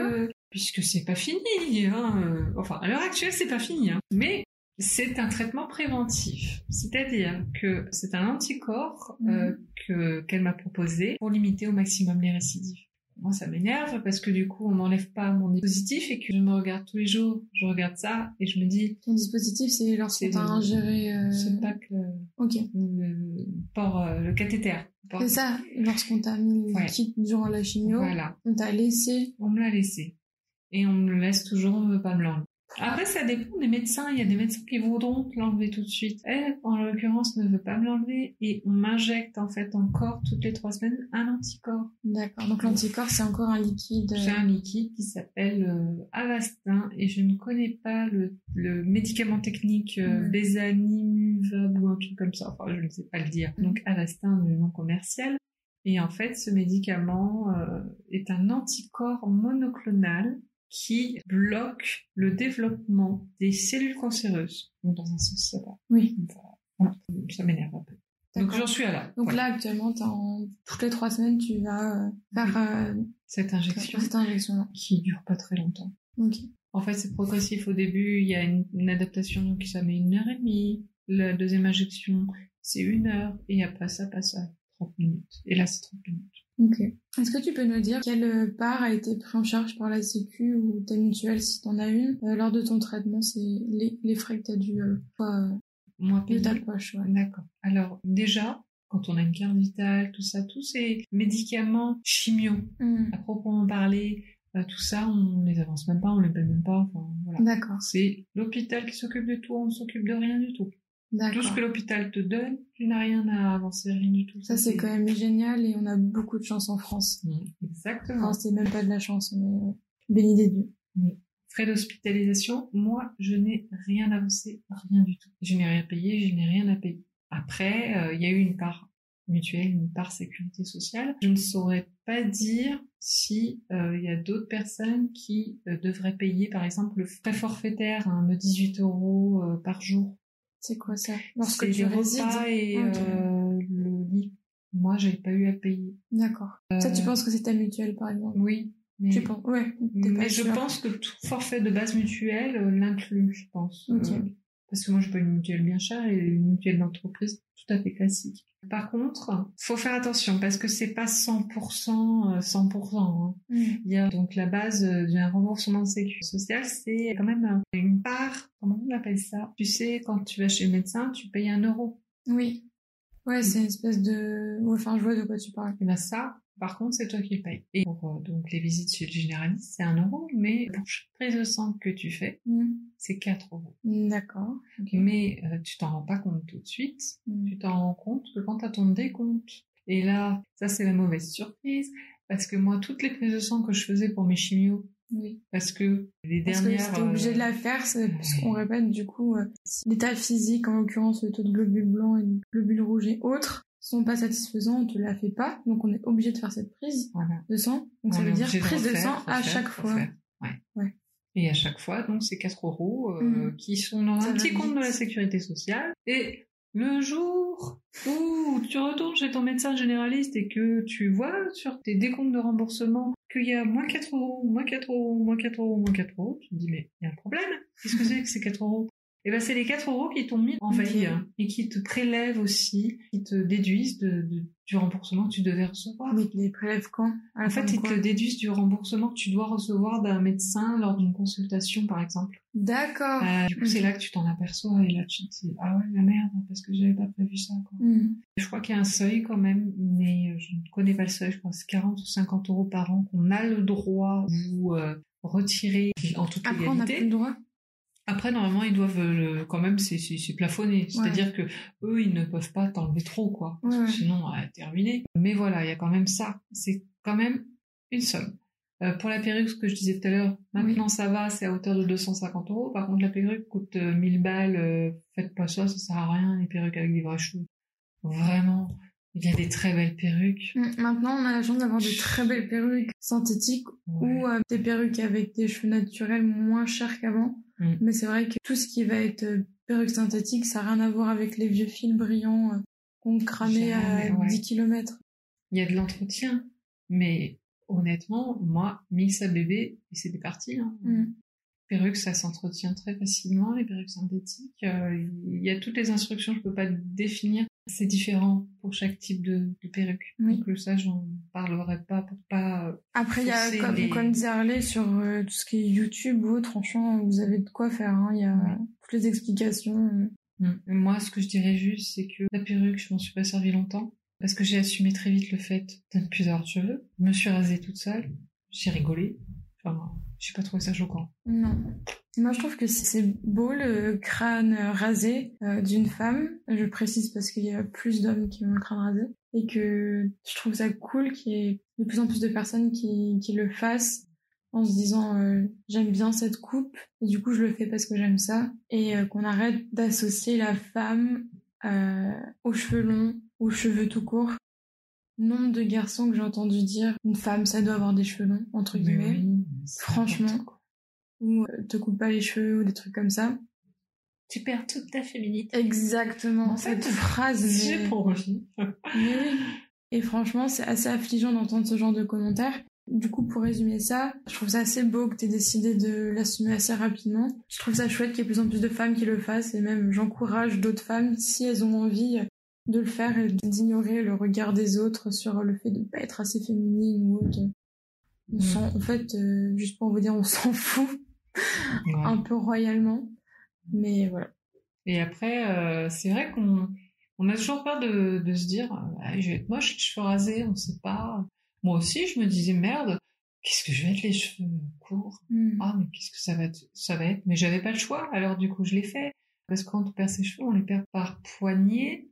puisque c'est pas fini. Hein, enfin, à l'heure actuelle, c'est pas fini. Hein. Mais c'est un traitement préventif, c'est-à-dire que c'est un anticorps euh, que qu'elle m'a proposé pour limiter au maximum les récidives. Moi, ça m'énerve parce que du coup, on m'enlève pas mon dispositif et que je me regarde tous les jours. Je regarde ça et je me dis, Ton dispositif, c'est lorsqu'on C'est t'a le- ingéré... euh, c'est pas que Ok. le, port, euh, le cathéter. C'est ça, lorsqu'on t'a mis le Ouais. liquide durant la chimio, Voilà. on t'a laissé... On me l'a laissé. Et on me le laisse toujours, on ne veut pas me l'enlever. Après, ça dépend des médecins. Il y a des médecins qui voudront te l'enlever tout de suite. Elle, en l'occurrence, ne veut pas me l'enlever. Et on m'injecte, en fait, encore toutes les trois semaines un anticorps. D'accord. Donc l'anticorps, c'est encore un liquide... euh, C'est un liquide qui s'appelle euh, Avastin. Et je ne connais pas le, le médicament technique euh. Bézanimuvab ou un truc comme ça. Enfin, je ne sais pas le dire. Mm. Donc, Avastin, le nom commercial. Et en fait, ce médicament euh, est un anticorps monoclonal qui bloque le développement des cellules cancéreuses. Donc, dans un sens, ça va. Oui. Voilà. Ça m'énerve un peu. Donc, j'en suis à là. Donc là, actuellement, en... toutes les trois semaines, tu vas euh, faire euh, cette injection cette injection-là. qui dure pas très longtemps. Ok. En fait, c'est progressif. Au début, il y a une, une adaptation qui ça met une heure et demie. La deuxième injection, c'est une heure. Et après, ça passe à 30 minutes. Et là, c'est 30 minutes. Ok. Est-ce que tu peux nous dire quelle part a été prise en charge par la Sécu ou ta mutuelle si t'en as une? Euh, lors de ton traitement C'est les, les frais que t'as dû euh, euh, Moi, de ta payer. poche. Ouais. D'accord. Alors, déjà, quand on a une carte vitale, tout ça, tous ces médicaments chimio, Hmm. à proprement parler, euh, tout ça, on les avance même pas, on les paye même pas. Enfin, voilà. D'accord. C'est l'hôpital qui s'occupe de tout, on ne s'occupe de rien du tout. Tout ce que l'hôpital te donne, tu n'as rien à avancer, rien du tout. Ça, c'est quand même génial et on a beaucoup de chance en France. Mm, Exactement. Enfin, c'est même pas de la chance, mais euh, béni des dieux. Frais d'hospitalisation, moi, je n'ai rien avancé, rien du tout. Je n'ai rien payé, je n'ai rien à payer. Après, euh, il y a eu une part mutuelle, une part sécurité sociale. Je ne saurais pas dire si euh, il y a d'autres personnes qui euh, devraient payer, par exemple, le frais forfaitaire hein, de 18 euros par jour. C'est quoi ça? Lorsque tu résides et Ok. euh, le lit. Moi, j'ai pas eu à payer. D'accord. Ça, tu Euh, penses que c'est ta mutuelle, par exemple? Oui. Mais, Tu penses? Ouais. mais je pense que tout forfait de base mutuelle euh, l'inclus, je pense. Ok. Euh, parce que moi, j'ai pas une mutuelle bien chère et une mutuelle d'entreprise tout à fait classique. Par contre, faut faire attention parce que c'est pas 100% euh, 100%. hein. Hmm. Il y a donc la base euh, d'un remboursement de sécurité sociale, c'est quand même euh, une part, comment on appelle ça? Tu sais, quand tu vas chez le médecin, tu payes un euro. Oui. Ouais, c'est une espèce de... Enfin, je vois de quoi tu parles. Et ben ça, par contre, c'est toi qui le payes. Et pour euh, donc les visites chez le généraliste, c'est un euro, mais pour chaque prise de sang que tu fais, Hmm. c'est 4 euros. D'accord. Mais euh, tu t'en rends pas compte tout de suite. Hmm. Tu t'en rends compte que quand tu as ton décompte. Et là, ça c'est la mauvaise surprise. Parce que moi, toutes les prises de sang que je faisais pour mes chimios, Oui. parce que les Parce que dernières... c'était obligé de euh, la faire, c'est parce qu'on répète, du coup, l'état physique, en l'occurrence le taux de globules blancs et de globules rouges et autres, sont pas satisfaisants, on te la fait pas, donc on est obligé de faire cette prise Voilà. de sang. Donc ça veut dire prise de, sang à chaque fois. Ouais. Ouais. Et à chaque fois, donc, c'est 4 euros euh, Mhm. qui sont dans Ça un petit compte de la sécurité sociale. Et le jour où tu retournes chez ton médecin généraliste et que tu vois sur tes décomptes de remboursement qu'il y a moins 4 euros, moins 4 euros, moins 4 euros, moins 4 euros, tu te dis, mais il y a un problème. Qu'est-ce que c'est que ces 4 euros et ben c'est les 4 euros qui t'ont mis en veille et qui te prélèvent aussi, qui te déduisent de, de- du remboursement que tu devais recevoir. Mais ils les prélèvent quand? En fait, ils te déduisent du remboursement que tu dois recevoir d'un médecin lors d'une consultation, par exemple. D'accord. Euh, du coup, c'est là que tu t'en aperçois et là, tu te dis, ah ouais, la merde, parce que j'avais pas prévu ça, quoi. Hmm. Je crois qu'il y a un seuil quand même, mais je ne connais pas le seuil. Je crois que c'est 40 ou 50 euros par an qu'on a le droit de vous euh, retirer en toute Après, on n'a légalité. plus le droit? Après, normalement, ils doivent le, quand même, c'est, plafonné. C'est-à-dire que eux, ils ne peuvent pas t'enlever trop, quoi. Parce Ouais, que ouais. sinon, euh, terminé. Mais voilà, il y a quand même ça. C'est quand même une somme. Euh, pour la perruque, ce que je disais tout à l'heure, maintenant ça va, c'est à hauteur de 250 euros. Par contre, la perruque coûte euh, 1000 balles. euh, faites pas ça, ça sert à rien, les perruques avec des vrais cheveux. Vraiment, il y a des très belles perruques. Hmm. Maintenant, on a la chance d'avoir de très belles perruques synthétiques Ouais. ou euh, des perruques avec des cheveux naturels moins chers qu'avant. Mm. Mais c'est vrai que tout ce qui va être euh, perruque synthétique, ça n'a rien à voir avec les vieux fils brillants euh, qu'on cramait à ouais. 10 km. Il y a de l'entretien, mais honnêtement, moi, mix à bébé, et c'était parti. Hein. Mm. perruques, ça s'entretient très facilement, les perruques synthétiques. euh, il y a toutes les instructions, je peux pas définir. C'est différent pour chaque type de, de perruque. Oui. Donc ça, j'en parlerai pas pour pas. euh, Après, il y a, comme, les- comme disait Harley, sur euh, tout ce qui est YouTube ou autre, franchement, vous avez de quoi faire. hein. Il y a Ouais. toutes les explications. euh. Et Moi, ce que je dirais juste, c'est que la perruque, je m'en suis pas servi longtemps. Parce que j'ai assumé très vite le fait de ne plus avoir de cheveux. Je me suis rasée toute seule. J'ai rigolé. Enfin, j'ai pas trouvé ça choquant. Non. Moi, je trouve que c'est- beau le crâne rasé euh, d'une femme. Je précise parce qu'il y a plus d'hommes qui ont le crâne rasé. Et que je trouve ça cool qu'il y ait de plus en plus de personnes qui, qui le fassent en se disant euh, j'aime bien cette coupe et du coup je le fais parce que j'aime ça et euh, qu'on arrête d'associer la femme aux cheveux longs, aux cheveux tout court. Nombre de garçons que j'ai entendu dire une femme ça doit avoir des cheveux longs entre guillemets oui, franchement. ou euh, te coupe pas les cheveux ou des trucs comme ça. Tu perds toute ta féminité. Exactement, En cette fait, phrase. J'ai Mais... pour mais. Et franchement, c'est assez affligeant d'entendre ce genre de commentaires. Du coup, pour résumer ça, je trouve ça assez beau que tu aies décidé de l'assumer assez rapidement. Je trouve ça chouette qu'il y ait plus en plus de femmes qui le fassent et même j'encourage d'autres femmes, si elles ont envie de le faire et d'ignorer le regard des autres sur le fait de ne pas être assez féminine ou autre. On Mm. s'en- en fait, euh, juste pour vous dire, on <laughs> s'en fout Ouais. un peu royalement. Mais voilà. Et après, euh, c'est vrai qu'on on a toujours peur de, de se dire, ah, je vais être moche, les cheveux rasés, on sait pas. Moi aussi, je me disais, merde, qu'est-ce que je vais être les cheveux courts? Mm. Ah, mais qu'est-ce que ça va être Ça va être? Mais j'avais pas le choix, alors du coup, je l'ai fait. Parce que quand on perd ses cheveux, on les perd par poignée,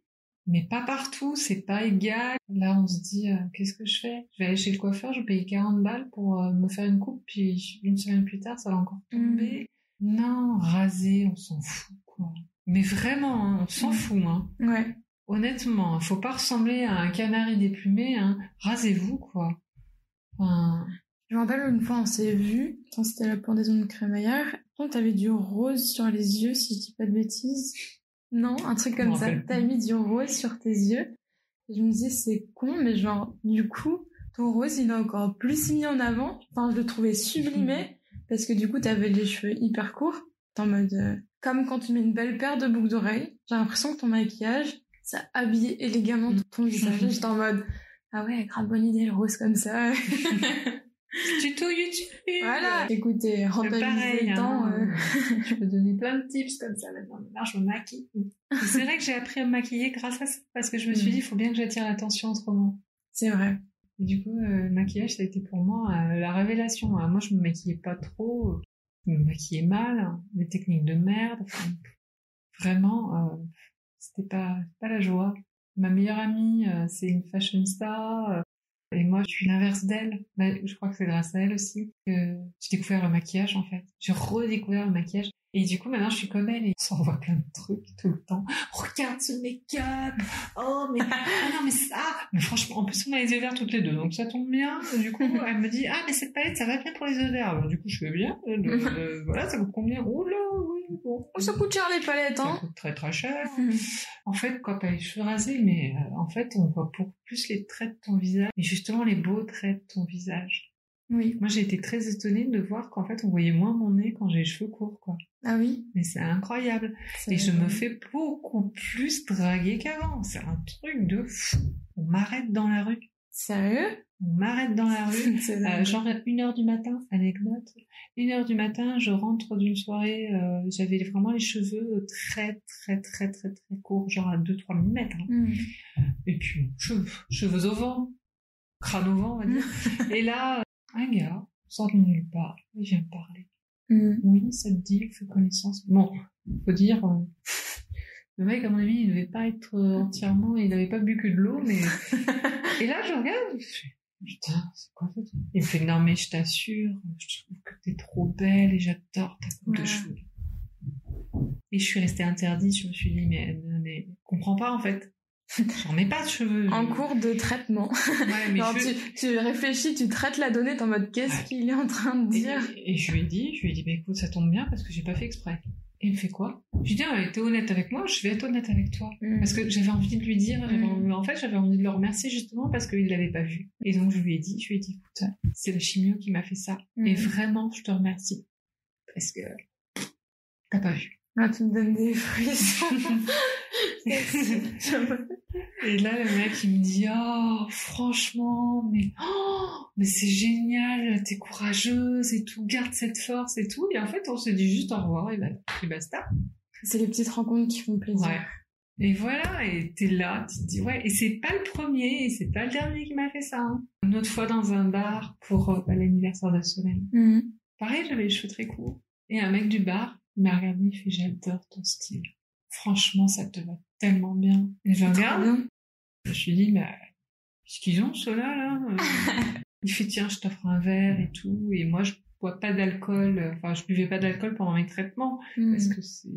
mais pas partout, c'est pas égal. Là, on se dit, euh, qu'est-ce que je fais? Je vais aller chez le coiffeur, je vais payer 40 balles pour euh, me faire une coupe, puis une semaine plus tard, ça va encore tomber. Non, raser, on s'en fout, quoi. Mais vraiment, hein, on s'en Mm. fout, hein. Ouais. Honnêtement, faut pas ressembler à un canari déplumé, hein. Rasez-vous, quoi. Enfin, Je me rappelle une fois, on s'est vu, quand c'était la pendaison de crémaillère. Tu t'avais du rose sur les yeux, si je dis pas de bêtises. Non, un truc comme ça. T'avais mis du rose sur tes yeux. Je me disais, c'est con, mais genre, du coup, ton rose, il est encore plus mis en avant. Enfin, je le trouvais sublimé, parce que du coup, t'avais les cheveux hyper courts. T'es en mode, euh, comme quand tu mets une belle paire de boucles d'oreilles. J'ai l'impression que ton maquillage, ça habillait élégamment ton visage. <laughs> J'étais en mode, ah ouais, grave bonne idée, le rose comme ça. <laughs> tuto YouTube. Voilà. Écoutez, rentabiliser pareil, le temps. hein. euh, <laughs> Je peux donner plein de tips comme ça maintenant. Maintenant, je me maquille. C'est vrai que j'ai appris à me maquiller grâce à ça, parce que je me suis Mm. dit, il faut bien que j'attire l'attention autrement. C'est vrai. Et du coup, euh, le maquillage, ça a été pour moi euh, la révélation. Alors, moi, je me maquillais pas trop, je me maquillais mal, hein, des techniques de merde. enfin, vraiment, euh, c'était pas, pas la joie. Ma meilleure amie, euh, c'est une fashion star. Et moi, je suis l'inverse d'elle. Je crois que c'est grâce à elle aussi que j'ai découvert le maquillage, en fait. J'ai redécouvert le maquillage. Et du coup, maintenant, je suis comme elle et on s'envoie plein de trucs tout le temps. Regarde ce make-up. Oh, mais, <laughs> ah non, mais ça. Mais franchement, en plus, on a les yeux verts toutes les deux, donc ça tombe bien. Du coup, <laughs> elle me dit, ah, mais cette palette, ça va bien pour les yeux verts. Alors, du coup, je fais bien. Euh, euh, <laughs> voilà, ça coûte combien? Oh là, oui, bon. Oh, ça coûte cher les palettes, hein. Ça coûte très très cher. en fait, quand t'as les cheveux rasés, mais euh, en fait, on voit beaucoup plus les traits de ton visage. Et justement, les beaux traits de ton visage. Oui. Moi, j'ai été très étonnée de voir qu'en fait, on voyait moins mon nez quand j'ai les cheveux courts, quoi. Ah oui. Mais c'est incroyable. Et je me fais beaucoup plus draguer qu'avant. C'est un truc de fou. On m'arrête dans la rue. Sérieux? On m'arrête dans la rue. <laughs> Euh, genre une heure du matin, anecdote. Une heure du matin, je rentre d'une soirée, euh, j'avais vraiment les cheveux très très très très très courts, genre à 2-3 mm. Hein. Hmm. Et puis cheveux, cheveux au vent, crâne au vent, on va dire. <laughs> Et là, un gars sort de nulle part, il vient me parler. Hmm. Oui, ça te dit, fait connaissance. Bon, faut dire, euh, <laughs> le mec, à mon avis, il devait pas être euh, entièrement, il n'avait pas bu que de l'eau, mais. <laughs> Et là, je regarde, je fais, putain, c'est quoi ça? Il me fait, non, mais je t'assure, je trouve que t'es trop belle et j'adore ta coupe de cheveux. Et je suis restée interdite, je me suis dit, mais, mais, comprends pas, en fait. J'en ai pas de cheveux. En cours de traitement. Ouais, mais Genre, je- tu, tu réfléchis, tu traites la donnée, t'es en mode qu'est-ce Ouais. qu'il est en train de dire et je lui ai dit, je lui ai dit, bah écoute, ça tombe bien parce que j'ai pas fait exprès. Et il me fait quoi? Je lui ai dit, ah, t'es honnête avec moi, je vais être honnête avec toi. Hmm. Parce que j'avais envie de lui dire, Mm. en fait, j'avais envie de le remercier justement parce qu'il l'avait pas vu. Et donc, je lui ai dit, je lui ai dit, écoute, c'est le chimio qui m'a fait ça. Mm. Et vraiment, je te remercie. Parce que t'as pas vu. Ah, tu me donnes des frissons. <laughs> Et là, le mec, il me dit, oh, franchement, mais, oh, mais c'est génial, t'es courageuse et tout, garde cette force et tout. Et en fait, on se dit juste au revoir et, bah, et basta. c'est les petites rencontres qui font plaisir. Ouais. Et voilà, et t'es là, tu te dis, ouais, et c'est pas le premier, et c'est pas le dernier qui m'a fait ça. hein. Une autre fois dans un bar pour euh, bah, l'anniversaire de Soleil. Hmm. Pareil, j'avais les cheveux très courts. Et un mec du bar il m'a regardé, il fait, j'adore ton style. Franchement, ça te va tellement bien. Et je regarde, je me suis dit, mais qu'est-ce qu'ils ont, ceux-là, là Euh, <laughs> Il fait, tiens, je t'offre un verre et tout. Et moi, je bois pas d'alcool. Enfin, je buvais pas d'alcool pendant mes traitements. Hmm. Parce que c'est,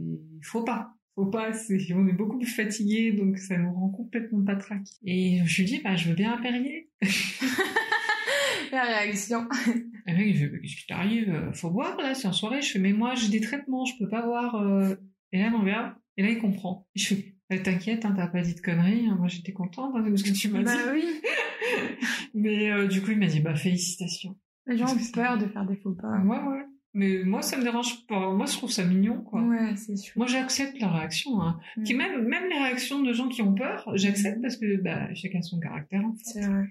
faut pas. Faut pas, c'est, on est beaucoup plus fatigué, donc ça nous rend complètement patraque. Et je suis dit, bah, je veux bien un Perrier. <laughs> La réaction. <laughs> Et le mec, il fait, Mais qu'est-ce qui t'arrive? Faut boire, là, c'est en soirée. Je fais, mais moi, j'ai des traitements, je peux pas boire, euh. Et là, me regarde. Et là, il comprend. Je fais, Eh, t'inquiète, hein, t'as pas dit de conneries. hein, Moi, j'étais contente hein, de ce que tu m'as Bah dit. oui. <laughs> Mais euh, du coup, il m'a dit, bah, félicitations. Les gens ont peur de faire des faux pas. Ouais, ouais. Mais moi, ça me dérange pas. Moi, je trouve ça mignon, quoi. Ouais, c'est sûr. Moi, j'accepte leur réaction. Hein. Mm. Qui même, même les réactions de gens qui ont peur, j'accepte parce que bah, chacun son caractère, en fait. C'est vrai.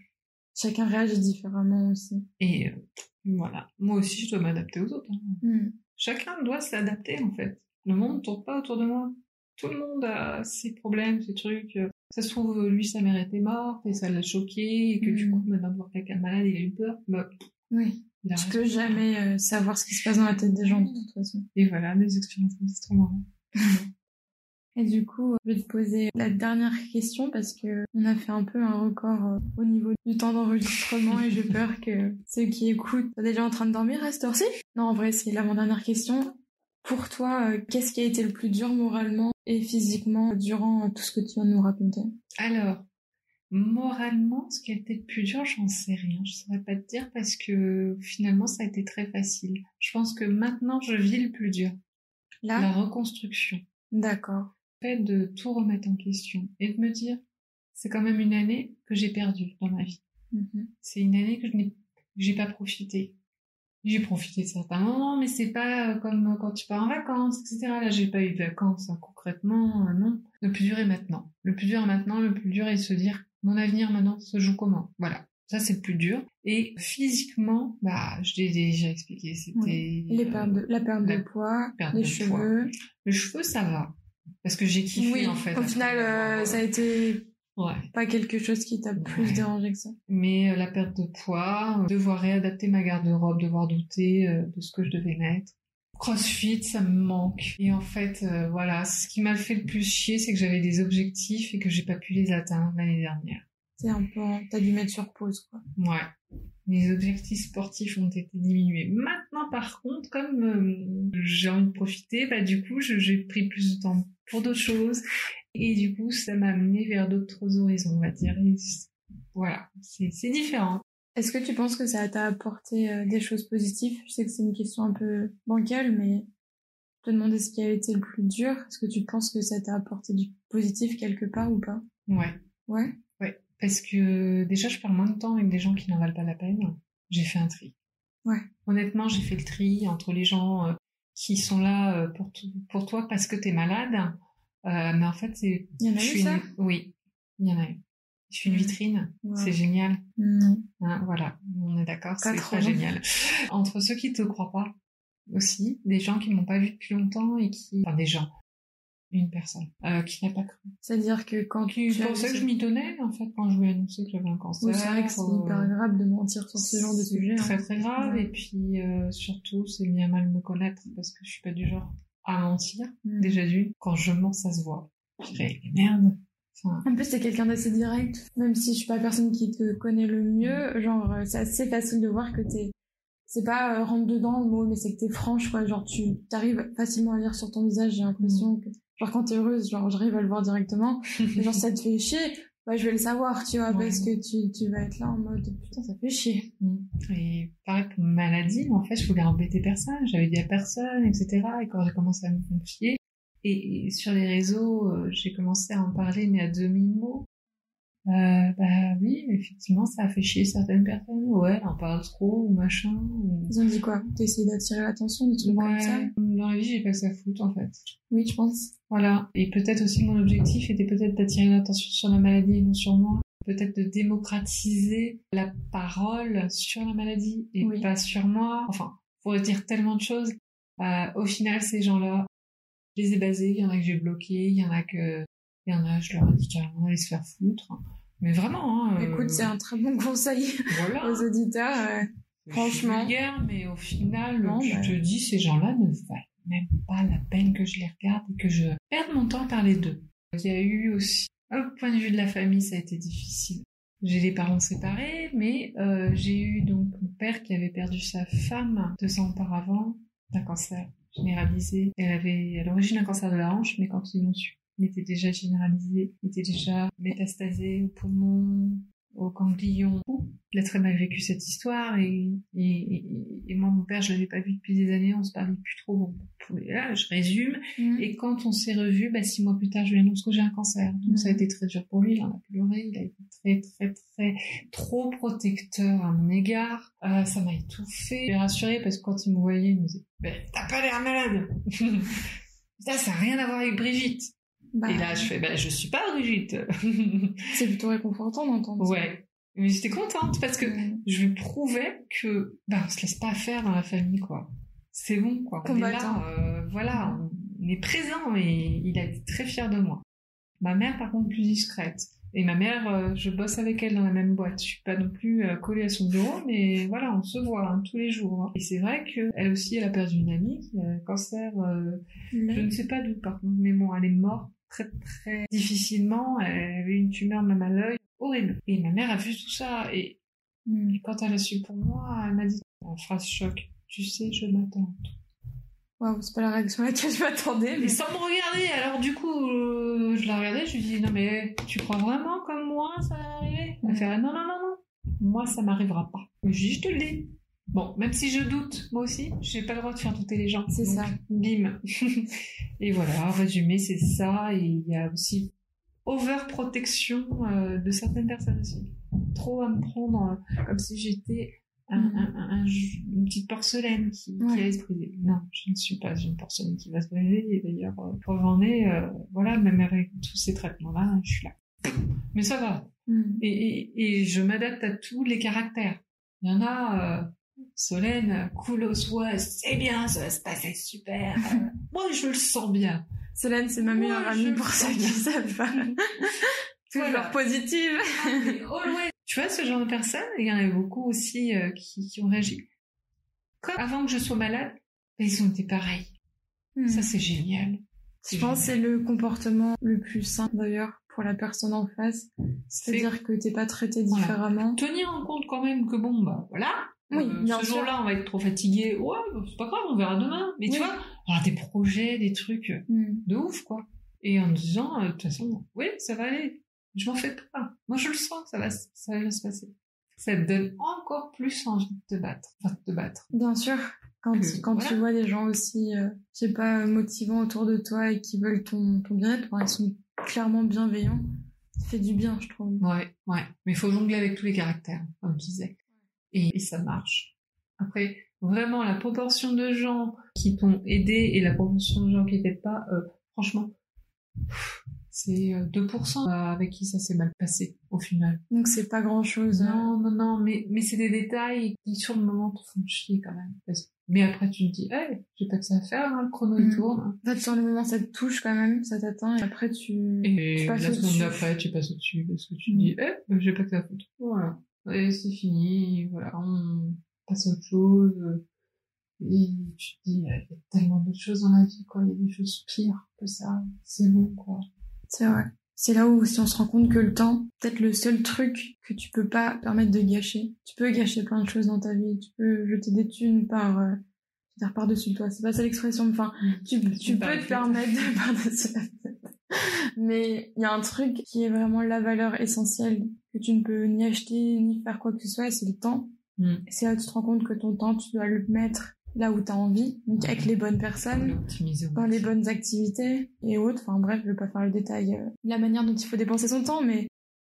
Chacun réagit différemment aussi. Et euh, voilà. Moi aussi, je dois m'adapter aux autres. hein. Hmm. Chacun doit s'adapter, en fait. Le monde ne tourne pas autour de moi. Tout le monde a ses problèmes, ses trucs. Ça se trouve, lui, sa mère était morte et ça l'a choqué et que du Mm. coup, maintenant, de voir quelqu'un malade, il a eu peur. Bah, Oui. Tu peux jamais euh, savoir ce qui se passe dans la tête des gens de toute façon. Et voilà, des expériences comme c'est trop marrant. Et du coup, je vais te poser la dernière question parce que on a fait un peu un record euh, au niveau du temps d'enregistrement et j'ai peur que ceux qui écoutent soient déjà en train de dormir à cette heure-ci. Non, en vrai, c'est l'avant-dernière question. Pour toi, euh, qu'est-ce qui a été le plus dur moralement et physiquement durant tout ce que tu viens de nous raconter? Alors, moralement, ce qui a été le plus dur, j'en sais rien. Je saurais pas te dire parce que finalement, ça a été très facile. Je pense que maintenant, je vis le plus dur. Là? La reconstruction. D'accord. Le fait de tout remettre en question et de me dire, c'est quand même une année que j'ai perdue dans ma vie. Mhm. C'est une année que je n'ai, j'ai pas profité. J'ai profité de certains moments, mais c'est pas euh, comme quand tu pars en vacances, etc. Là, j'ai pas eu de vacances, hein, concrètement, euh, non. Le plus dur est maintenant. Le plus dur est maintenant, le plus dur est de se dire, mon avenir maintenant se joue comment? Voilà. Ça, c'est le plus dur. Et physiquement, bah, je l'ai déjà expliqué, c'était... Les pertes de, la perte de poids, perte les de cheveux. Le cheveu, ça va. Parce que j'ai kiffé, oui, en fait. au final, euh, ça a été Ouais. pas quelque chose qui t'a plus Ouais. dérangé que ça. Mais euh, la perte de poids, euh, devoir réadapter ma garde-robe, devoir douter euh, de ce que je devais mettre. Crossfit, ça me manque. Et en fait, voilà, ce qui m'a fait le plus chier, c'est que j'avais des objectifs et que j'ai pas pu les atteindre l'année dernière. C'est un peu, t'as dû mettre sur pause, quoi. Ouais. Mes objectifs sportifs ont été diminués. Maintenant, par contre, comme j'ai envie de profiter, bah du coup, j'ai pris plus de temps pour d'autres choses, et du coup, ça m'a amené vers d'autres horizons, on va dire. voilà, c'est différent. Est-ce que tu penses que ça t'a apporté euh, des choses positives? Je sais que c'est une question un peu bancale, mais te demander ce qui a été le plus dur. Est-ce que tu penses que ça t'a apporté du positif quelque part ou pas? Ouais. Ouais? Ouais. Parce que déjà, je perds moins de temps avec des gens qui n'en valent pas la peine. J'ai fait un tri. Ouais. Honnêtement, j'ai fait le tri entre les gens euh, qui sont là euh, pour, pour toi parce que t'es malade. Euh, mais en fait, c'est. Il y en a eu ça? Oui, il y en a eu. Je suis une vitrine, c'est génial. Hein, voilà, on est d'accord, c'est très génial. Entre ceux qui te croient pas, aussi, des gens qui m'ont pas vu depuis longtemps et qui, enfin des gens, une personne euh, qui n'a pas cru. C'est-à-dire que quand tu pensais que je m'y tenais en fait quand je lui ai annoncé que j'avais un cancer. c'est vrai que c'est euh, hyper grave de mentir sur ce genre de sujet. Très hein. très grave et puis euh, surtout c'est bien mal me connaître parce que je suis pas du genre à mentir mm. déjà du quand je mens ça se voit. Je dirais merde. Enfin... En plus, t'es quelqu'un d'assez direct, même si je suis pas la personne qui te connaît le mieux. Genre, c'est assez facile de voir que t'es c'est pas euh, rentre dedans le mot mais c'est que t'es franche quoi genre tu t'arrives facilement à lire sur ton visage j'ai l'impression mm. que genre quand t'es heureuse genre j'arrive à le voir directement <laughs> mais genre ça te fait chier bah je vais le savoir tu vois parce que tu, tu vas être là en mode putain ça fait chier. Mm. et pareil pour maladie en fait je voulais embêter personne. J'avais dit à personne etc et quand j'ai commencé à me confier et, sur les réseaux euh, j'ai commencé à en parler mais à demi mots euh, bah oui, effectivement, ça a fait chier certaines personnes. Ouais, on parle trop ou machin. Ils ont dit quoi? T'essayes d'attirer l'attention, de trucs comme ça? Dans la vie, j'ai pas que ça foutre en fait. Oui, je pense. Voilà. Et peut-être aussi mon objectif était peut-être d'attirer l'attention sur la maladie et non sur moi. Peut-être de démocratiser la parole sur la maladie et pas sur moi. Enfin, pour dire tellement de choses. Euh, au final, ces gens-là, je les ai basés. Il y en a que j'ai bloqués, il y en a que il y en a, je leur ai dit carrément d'aller se faire foutre. Mais vraiment. Hein, Écoute, euh, c'est un très bon conseil <laughs> aux auditeurs. Franchement. vulgaire, mais au final, non, je bah te dis, ces gens-là ne valent même pas la peine que je les regarde et que je perde mon temps à parler d'eux. Il y a eu aussi, au point de vue de la famille, ça a été difficile. J'ai des parents séparés, mais euh, j'ai eu donc mon père qui avait perdu sa femme deux ans auparavant d'un cancer généralisé. Elle avait à l'origine un cancer de la hanche, mais quand ils l'ont su, était déjà généralisé, il était déjà métastasé au poumon, au ganglion. Il a très mal vécu cette histoire et, et, et, moi, mon père, je l'avais pas vu depuis des années, on se parlait plus trop. là, je résume. Mm. Et quand on s'est revu, bah, six mois plus tard, je lui annonce que j'ai un cancer. Donc ça a été très dur pour lui, il en a pleuré, il a été très, très, très, trop protecteur à mon égard. Euh, ça m'a étouffé. Je l'ai rassuré parce que quand il me voyait, il me disait, bah, t'as pas l'air malade. <laughs> ça, ça n'a rien à voir avec Brigitte. Bah, et là, je fais, bah, je suis pas Brigitte. <laughs> c'est plutôt réconfortant d'entendre. Ouais. Mais j'étais contente parce que je lui prouvais que, bah, on se laisse pas faire dans la famille, quoi. C'est bon, quoi. On est là, euh, voilà, on est présent et il a été très fier de moi. Ma mère, par contre, plus discrète. Et ma mère, euh, je bosse avec elle dans la même boîte. Je suis pas non plus euh, collée à son bureau, mais voilà, on se voit hein, tous les jours. Hein. Et c'est vrai que elle aussi, elle a perdu une amie qui a un cancer. je ne sais pas d'où, par contre, mais bon, elle est morte très très difficilement. Elle avait une tumeur même à l'œil, horrible. Et ma mère a vu tout ça et, hmm. quand elle a su pour moi, elle m'a dit en phrase choc, tu sais, je m'attends. Waouh, c'est pas la réaction à laquelle je m'attendais. Mais... sans me regarder, alors du coup, euh, je la regardais, je lui dis non mais tu crois vraiment comme moi ça va arriver? Elle fait non non non non, moi ça m'arrivera pas. Je dis je te le dis. Bon, même si je doute, moi aussi, j'ai pas le droit de faire douter les gens. C'est ça. Bim. <laughs> et voilà, en résumé, c'est ça. Et il y a aussi overprotection euh, de certaines personnes aussi. Trop à me prendre euh, comme si j'étais un, une petite porcelaine qui, qui allait se briser. Non, je ne suis pas une porcelaine qui va se briser. Et d'ailleurs, euh, pour en est, euh, voilà, même avec tous ces traitements-là, je suis là. Mais ça va. Mm. Et, et, et, je m'adapte à tous les caractères. Il y en a, Solène, cool aux c'est bien, ça va se passer super. <laughs> Moi, je le sens bien. Solène, c'est ma meilleure amie pour ceux qui savent pas. <laughs> Toujours positive. Ah, <laughs> tu vois, ce genre de personnes, il y en a beaucoup aussi euh, qui, qui, ont réagi. Comme avant que je sois malade, ils ont été pareils. Hmm. Ça, c'est génial. Je pense que c'est le comportement le plus simple d'ailleurs pour la personne en face. C'est-à-dire que t'es pas traité différemment. Tenir en compte quand même que bon, bah voilà. Oui, euh, bien ce jour-là, on va être trop fatigué. Ouais, c'est pas grave, on verra demain. Mais tu vois, alors, des projets, des trucs Hmm. de ouf, quoi. Et en disant, euh, de toute façon, oui, ça va aller. Je m'en fais pas. Moi, je le sens, ça va, ça va bien se passer. Ça te donne encore plus envie de te battre. Enfin, de te battre. Bien sûr. Quand, Que- quand tu vois des gens aussi, euh, je sais pas, motivants autour de toi et qui veulent ton, ton bien-être, ben, ils sont clairement bienveillants. Ça fait du bien, je trouve. Ouais, ouais. Mais il faut jongler avec tous les caractères, comme tu disais. Et, et ça marche. Après, vraiment, la proportion de gens qui t'ont aidé et la proportion de gens qui t'aident pas, euh, franchement, c'est euh, 2% avec qui ça s'est mal passé, au final. Donc c'est pas grand-chose. hein. Non, non, non, mais, mais c'est des détails qui, sur le moment, te font chier quand même. Parce- Mais après, tu te dis, hey, j'ai pas que ça à faire, hein, le chrono, il Mm. tourne. En fait, sur le moment, ça te touche quand même, ça t'atteint, et après, tu, Et tu passes la seconde d'après, tu passes au-dessus parce que tu te Mm. dis, ben, j'ai pas que ça à foutre. Voilà. Et c'est fini, voilà, on passe à autre chose. Et tu te dis, il y a tellement d'autres choses dans la vie, quoi. Il y a des choses pires que ça. C'est bon, quoi. C'est vrai. C'est là où si on se rend compte que le temps, peut-être le seul truc que tu peux pas permettre de gâcher. Tu peux gâcher plein de choses dans ta vie. Tu peux jeter des thunes par, euh, dire par-dessus le toit. C'est pas ça l'expression. Enfin, tu, tu Par peux te permettre de <laughs> par-dessus la. Mais il y a un truc qui est vraiment la valeur essentielle que tu ne peux ni acheter ni faire quoi que ce soit, c'est le temps. Mm. C'est là que tu te rends compte que ton temps, tu dois le mettre là où tu as envie, donc avec les bonnes personnes dans les bonnes activités et autres. Enfin bref, je vais pas faire le détail, euh, la manière dont il faut dépenser son temps, mais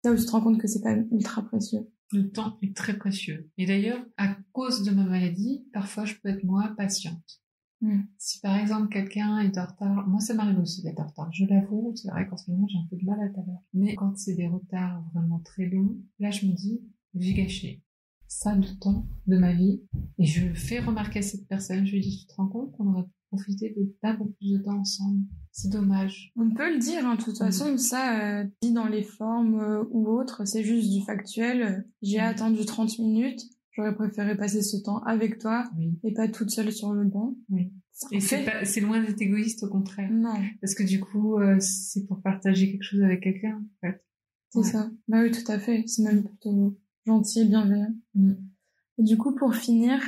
c'est là où tu te rends compte que c'est quand même ultra précieux. Le temps est très précieux. Et d'ailleurs, à cause de ma maladie, parfois je peux être moins patiente. Mm. Si par exemple quelqu'un est en retard, moi ça m'arrive aussi d'être en retard, je l'avoue, c'est vrai qu'en ce moment j'ai un peu de mal à l'heure. Mais quand c'est des retards vraiment très longs, là je me dis, j'ai gâché ça de temps de ma vie et je fais remarquer à cette personne, je lui dis, tu te rends compte qu'on aurait pu profiter de d'un peu plus de temps ensemble? C'est dommage. On peut le dire, hein, de toute Mm. façon, ça, euh, dit dans les formes euh, ou autres, c'est juste du factuel. J'ai Mm. attendu 30 minutes, j'aurais préféré passer ce temps avec toi Oui. et pas toute seule sur le banc. Oui. Et c'est c'est loin d'être égoïste, au contraire. Non, Parce que du coup, euh, c'est pour partager quelque chose avec quelqu'un, en fait. c'est Ouais. ça. Bah oui, tout à fait. C'est même plutôt gentil et bienveillant. Mm. Et du coup, pour finir,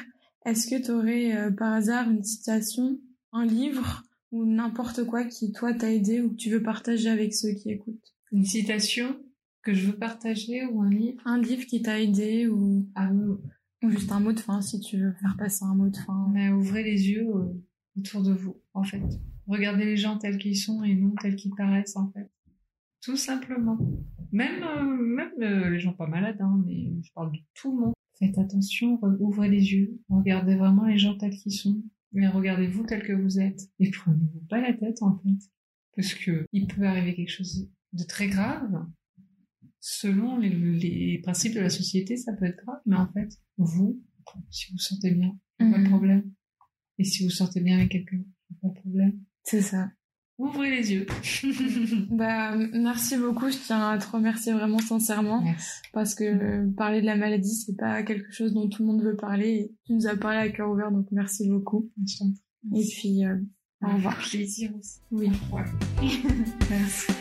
est-ce que tu aurais par hasard une citation, un livre ou n'importe quoi qui, toi, t'a aidé ou que tu veux partager avec ceux qui écoutent? Une citation que je veux partager ou un livre? Un livre qui t'a aidé ou, Ah oui, ou juste un mot de fin si tu veux faire passer un mot de fin. mais ouvrez les yeux euh, autour de vous, en fait. Regardez les gens tels qu'ils sont et non tels qu'ils paraissent, en fait. Tout simplement. Même, euh, même euh, les gens pas malades, hein, mais je parle de tout le monde. Faites attention, re- ouvrez les yeux, regardez vraiment les gens tels qu'ils sont, mais regardez-vous tel que vous êtes. Et prenez-vous pas la tête, en fait. Parce que il peut arriver quelque chose de très grave. Selon les, les principes de la société, ça peut être grave, mais en fait, vous, si vous sentez bien, pas de Mhm. problème. Et si vous sentez bien avec quelqu'un, pas de problème. C'est ça. Ouvrez les yeux. <laughs> Bah, merci beaucoup. Je tiens à te remercier vraiment sincèrement Merci. parce que euh, parler de la maladie, c'est pas quelque chose dont tout le monde veut parler. Et tu nous as parlé à cœur ouvert, donc merci beaucoup. Et puis, euh, au revoir. Plaisir aussi. Oui. Ouais. <laughs> Merci.